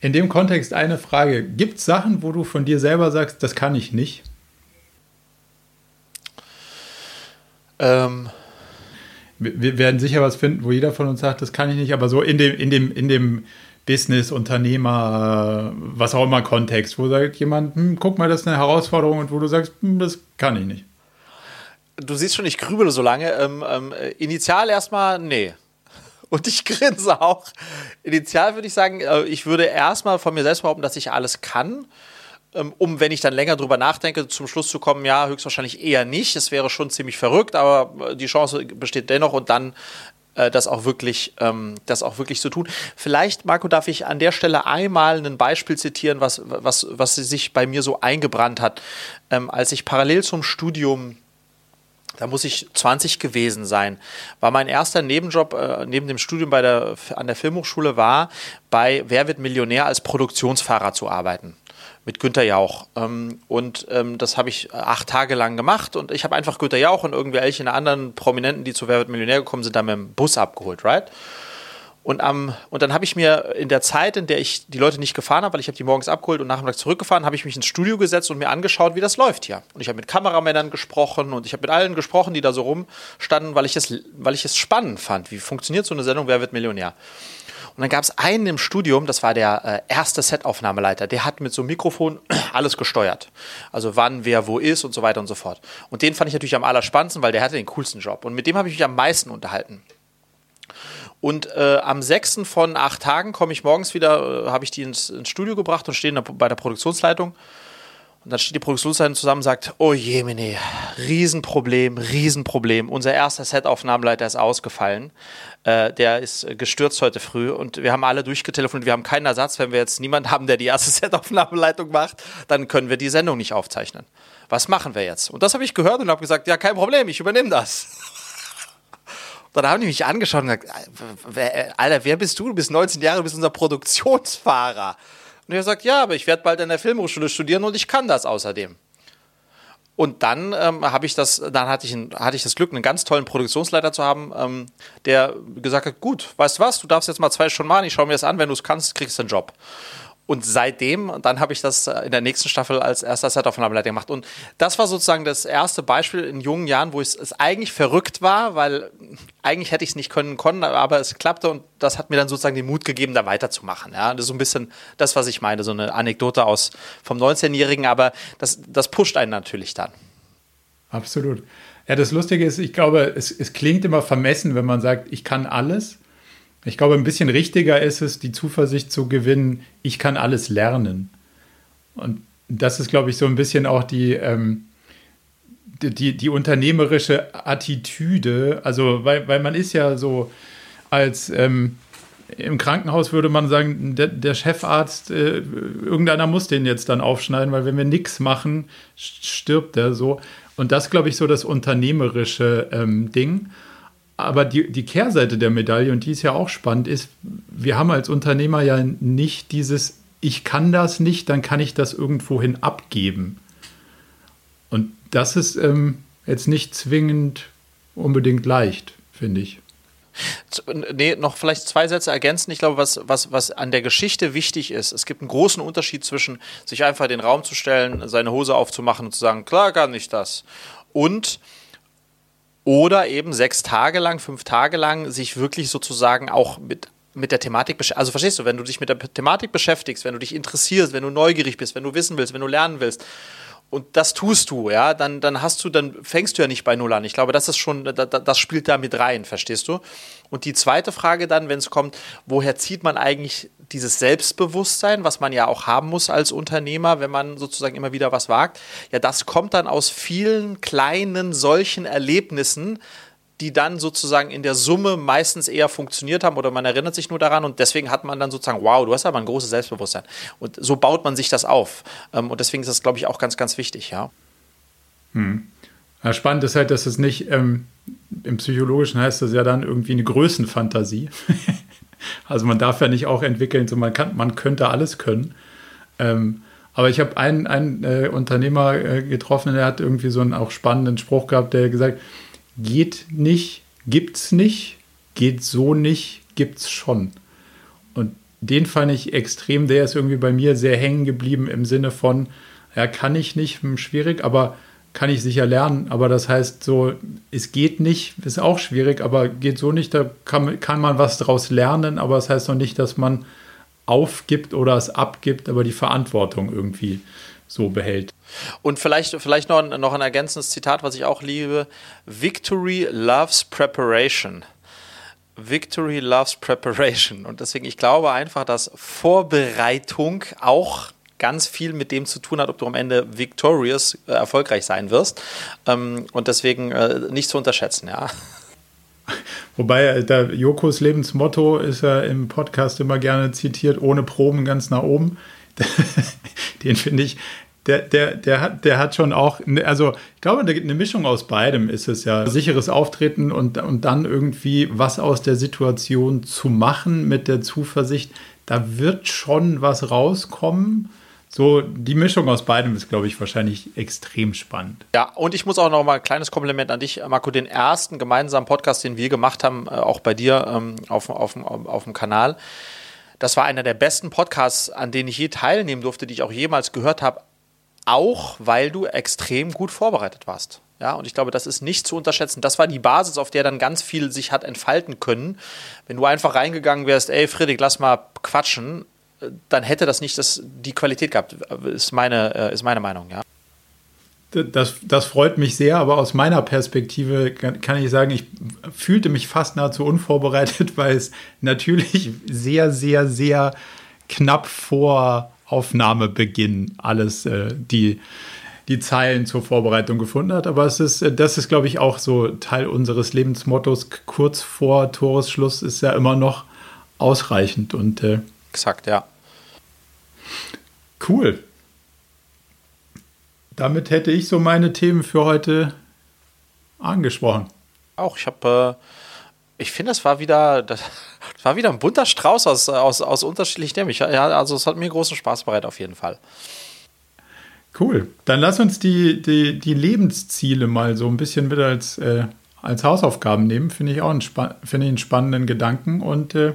In dem Kontext eine Frage. Gibt es Sachen, wo du von dir selber sagst, das kann ich nicht? Ähm, wir werden sicher was finden, wo jeder von uns sagt, das kann ich nicht, aber so in dem, in dem, in dem Business, Unternehmer, was auch immer Kontext, wo sagt jemand, hm, guck mal, das ist eine Herausforderung und wo du sagst, hm, das kann ich nicht. Du siehst schon, ich grübele so lange. Ähm, ähm, initial erstmal, nee. Und ich grinse auch. Initial würde ich sagen, äh, ich würde erstmal von mir selbst behaupten, dass ich alles kann. Ähm, um, wenn ich dann länger drüber nachdenke, zum Schluss zu kommen, ja, höchstwahrscheinlich eher nicht. Es wäre schon ziemlich verrückt, aber äh, die Chance besteht dennoch und dann äh, das auch wirklich, ähm, das auch wirklich zu tun. Vielleicht, Marco, darf ich an der Stelle einmal ein Beispiel zitieren, was, was, was sich bei mir so eingebrannt hat. Ähm, als ich parallel zum Studium da muss ich 20 gewesen sein, war mein erster Nebenjob äh, neben dem Studium bei der, an der Filmhochschule war, bei Wer wird Millionär als Produktionsfahrer zu arbeiten mit Günter Jauch. Ähm, und ähm, das habe ich acht Tage lang gemacht und ich habe einfach Günter Jauch und irgendwelche anderen Prominenten, die zu Wer wird Millionär gekommen sind, da mit dem Bus abgeholt, right? Und, am, und dann habe ich mir in der Zeit, in der ich die Leute nicht gefahren habe, weil ich habe die morgens abgeholt und nachmittags zurückgefahren, habe ich mich ins Studio gesetzt und mir angeschaut, wie das läuft hier. Und ich habe mit Kameramännern gesprochen und ich habe mit allen gesprochen, die da so rumstanden, weil ich es, weil ich es spannend fand. Wie funktioniert so eine Sendung, wer wird Millionär? Und dann gab es einen im Studium, das war der äh, erste Setaufnahmeleiter, der hat mit so einem Mikrofon alles gesteuert. Also wann, wer, wo ist und so weiter und so fort. Und den fand ich natürlich am allerspannendsten, weil der hatte den coolsten Job. Und mit dem habe ich mich am meisten unterhalten. Und äh, am 6. von acht Tagen komme ich morgens wieder, äh, habe ich die ins, ins, Studio gebracht und stehe bei der Produktionsleitung. Und dann steht die Produktionsleitung zusammen und sagt, oh je, Mene, Riesenproblem, Riesenproblem. Unser erster Setaufnahmeleiter ist ausgefallen. Äh, der ist gestürzt heute früh und wir haben alle durchgetelefoniert. Wir haben keinen Ersatz. Wenn wir jetzt niemanden haben, der die erste Setaufnahmeleitung macht, dann können wir die Sendung nicht aufzeichnen. Was machen wir jetzt? Und das habe ich gehört und habe gesagt, ja, kein Problem, ich übernehme das. Dann haben die mich angeschaut und gesagt, Alter, wer bist du? Du bist 19 Jahre, du bist unser Produktionsfahrer. Und er sagt, ja, aber ich werde bald an der Filmhochschule studieren und ich kann das außerdem. Und dann ähm, habe ich das, dann hatte ich, ein, hatte ich das Glück, einen ganz tollen Produktionsleiter zu haben, ähm, der gesagt hat, gut, weißt du was, du darfst jetzt mal zwei Stunden machen, ich schaue mir das an, wenn du es kannst, kriegst du einen Job. Und seitdem, dann habe ich das äh, in der nächsten Staffel als erster Set-Aufnahmeleiter gemacht. Und das war sozusagen das erste Beispiel in jungen Jahren, wo es, eigentlich verrückt war, weil eigentlich hätte ich es nicht können können, aber es klappte und das hat mir dann sozusagen den Mut gegeben, da weiterzumachen. Ja, das ist so ein bisschen das, was ich meine, so eine Anekdote aus vom 19-Jährigen, aber das, das pusht einen natürlich dann. Absolut. Ja, das Lustige ist, ich glaube, es, es klingt immer vermessen, wenn man sagt, ich kann alles. Ich glaube, ein bisschen richtiger ist es, die Zuversicht zu gewinnen, ich kann alles lernen. Und das ist, glaube ich, so ein bisschen auch die, ähm, die, die unternehmerische Attitüde. Also, weil, weil man ist ja so als ähm, im Krankenhaus würde man sagen, der, der Chefarzt, äh, irgendeiner muss den jetzt dann aufschneiden, weil wenn wir nichts machen, stirbt der so. Und das, glaube ich, so das unternehmerische ähm, Ding. Aber die, die Kehrseite der Medaille, und die ist ja auch spannend, ist, wir haben als Unternehmer ja nicht dieses, ich kann das nicht, dann kann ich das irgendwohin abgeben. Und das ist ähm, jetzt nicht zwingend unbedingt leicht, finde ich. Nee, noch vielleicht zwei Sätze ergänzen. Ich glaube, was, was, was an der Geschichte wichtig ist, es gibt einen großen Unterschied zwischen sich einfach in den Raum zu stellen, seine Hose aufzumachen und zu sagen, klar kann ich das. Und oder eben sechs Tage lang, fünf Tage lang sich wirklich sozusagen auch mit mit der Thematik beschäftigst. Also verstehst du, wenn du dich mit der Thematik beschäftigst, wenn du dich interessierst, wenn du neugierig bist, wenn du wissen willst, wenn du lernen willst und das tust du, ja, dann, dann hast du, dann fängst du ja nicht bei Null an. Ich glaube, das ist schon, das, das spielt da mit rein, verstehst du? Und die zweite Frage dann, wenn es kommt, woher zieht man eigentlich dieses Selbstbewusstsein, was man ja auch haben muss als Unternehmer, wenn man sozusagen immer wieder was wagt? Ja, das kommt dann aus vielen kleinen solchen Erlebnissen, die dann sozusagen in der Summe meistens eher funktioniert haben oder man erinnert sich nur daran und deswegen hat man dann sozusagen, wow, du hast aber ein großes Selbstbewusstsein. Und so baut man sich das auf. Ähm, und deswegen ist das, glaube ich, auch ganz, ganz wichtig, ja. Hm. spannend ist halt, dass es nicht, ähm, im Psychologischen heißt das ja dann irgendwie eine Größenfantasie. also man darf ja nicht auch entwickeln, so man, kann, man könnte alles können. Ähm, aber ich habe einen, einen äh, Unternehmer äh, getroffen, der hat irgendwie so einen auch spannenden Spruch gehabt, der gesagt, geht nicht, gibt's nicht, geht so nicht, gibt's schon. Und den fand ich extrem, der ist irgendwie bei mir sehr hängen geblieben im Sinne von, ja, kann ich nicht, hm, schwierig, aber kann ich sicher lernen. Aber das heißt so, es geht nicht, ist auch schwierig, aber geht so nicht, da kann, kann man was draus lernen, aber das heißt noch nicht, dass man aufgibt oder es abgibt, aber die Verantwortung irgendwie so behält. Und vielleicht, vielleicht noch, noch ein ergänzendes Zitat, was ich auch liebe. Victory loves preparation. Victory loves preparation. Und deswegen, ich glaube einfach, dass Vorbereitung auch ganz viel mit dem zu tun hat, ob du am Ende victorious äh, erfolgreich sein wirst. Ähm, und deswegen äh, nicht zu unterschätzen, ja. Wobei äh, der Jokos Lebensmotto ist ja im Podcast immer gerne zitiert, ohne Proben ganz nach oben. Den finde ich der, der, der, hat, der hat schon auch, also ich glaube, eine Mischung aus beidem ist es ja. Sicheres Auftreten und, und dann irgendwie was aus der Situation zu machen mit der Zuversicht, da wird schon was rauskommen. So, die Mischung aus beidem ist, glaube ich, wahrscheinlich extrem spannend. Ja, und ich muss auch noch mal ein kleines Kompliment an dich, Marco, den ersten gemeinsamen Podcast, den wir gemacht haben, äh, auch bei dir ähm, auf, auf, auf dem Kanal. Das war einer der besten Podcasts, an denen ich je teilnehmen durfte, die ich auch jemals gehört habe auch weil du extrem gut vorbereitet warst. Ja, und ich glaube, das ist nicht zu unterschätzen. Das war die Basis, auf der dann ganz viel sich hat entfalten können. Wenn du einfach reingegangen wärst, ey, Friedrich, lass mal quatschen, dann hätte das nicht das, die Qualität gehabt, ist meine, äh, ist meine Meinung, ja. Das, das freut mich sehr, aber aus meiner Perspektive kann, kann ich sagen, ich fühlte mich fast nahezu unvorbereitet, weil es natürlich sehr, sehr, sehr knapp vor Aufnahmebeginn alles äh, die, die Zeilen zur Vorbereitung gefunden hat. Aber es ist, äh, das ist, glaube ich, auch so Teil unseres Lebensmottos. Kurz vor Toresschluss ist ja immer noch ausreichend. Und, äh, Exakt, ja. Cool. Damit hätte ich so meine Themen für heute angesprochen. Auch, ich habe, äh, ich finde, das war wieder, das, war wieder ein bunter Strauß aus, aus, aus unterschiedlichen Themen. Ja, also es hat mir großen Spaß bereitet, auf jeden Fall. Cool. Dann lass uns die, die, die Lebensziele mal so ein bisschen wieder als, äh, als Hausaufgaben nehmen. Finde ich auch einen, find ich einen spannenden Gedanken. Und äh,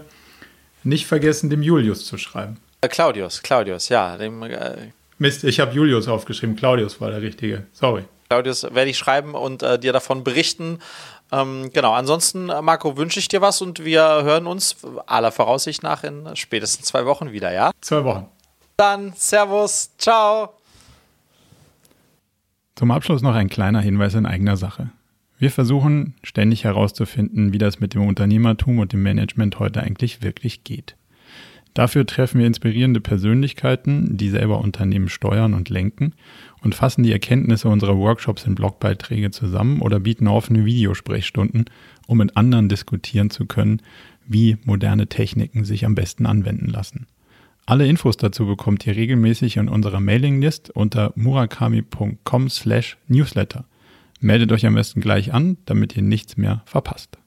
nicht vergessen, dem Julius zu schreiben. Äh, Claudius, Claudius, ja. Dem, äh, Mist, ich habe Julius aufgeschrieben. Claudius war der Richtige. Sorry. Claudius werde ich schreiben und äh, dir davon berichten. Ähm, genau, ansonsten, äh, Marco, wünsche ich dir was und wir hören uns aller Voraussicht nach in spätestens zwei Wochen wieder, ja? Zwei Wochen. Dann, Servus, ciao. Zum Abschluss noch ein kleiner Hinweis in eigener Sache. Wir versuchen ständig herauszufinden, wie das mit dem Unternehmertum und dem Management heute eigentlich wirklich geht. Dafür treffen wir inspirierende Persönlichkeiten, die selber Unternehmen steuern und lenken und fassen die Erkenntnisse unserer Workshops in Blogbeiträge zusammen oder bieten offene Videosprechstunden, um mit anderen diskutieren zu können, wie moderne Techniken sich am besten anwenden lassen. Alle Infos dazu bekommt ihr regelmäßig in unserer Mailinglist unter murakami.com/newsletter. Meldet euch am besten gleich an, damit ihr nichts mehr verpasst.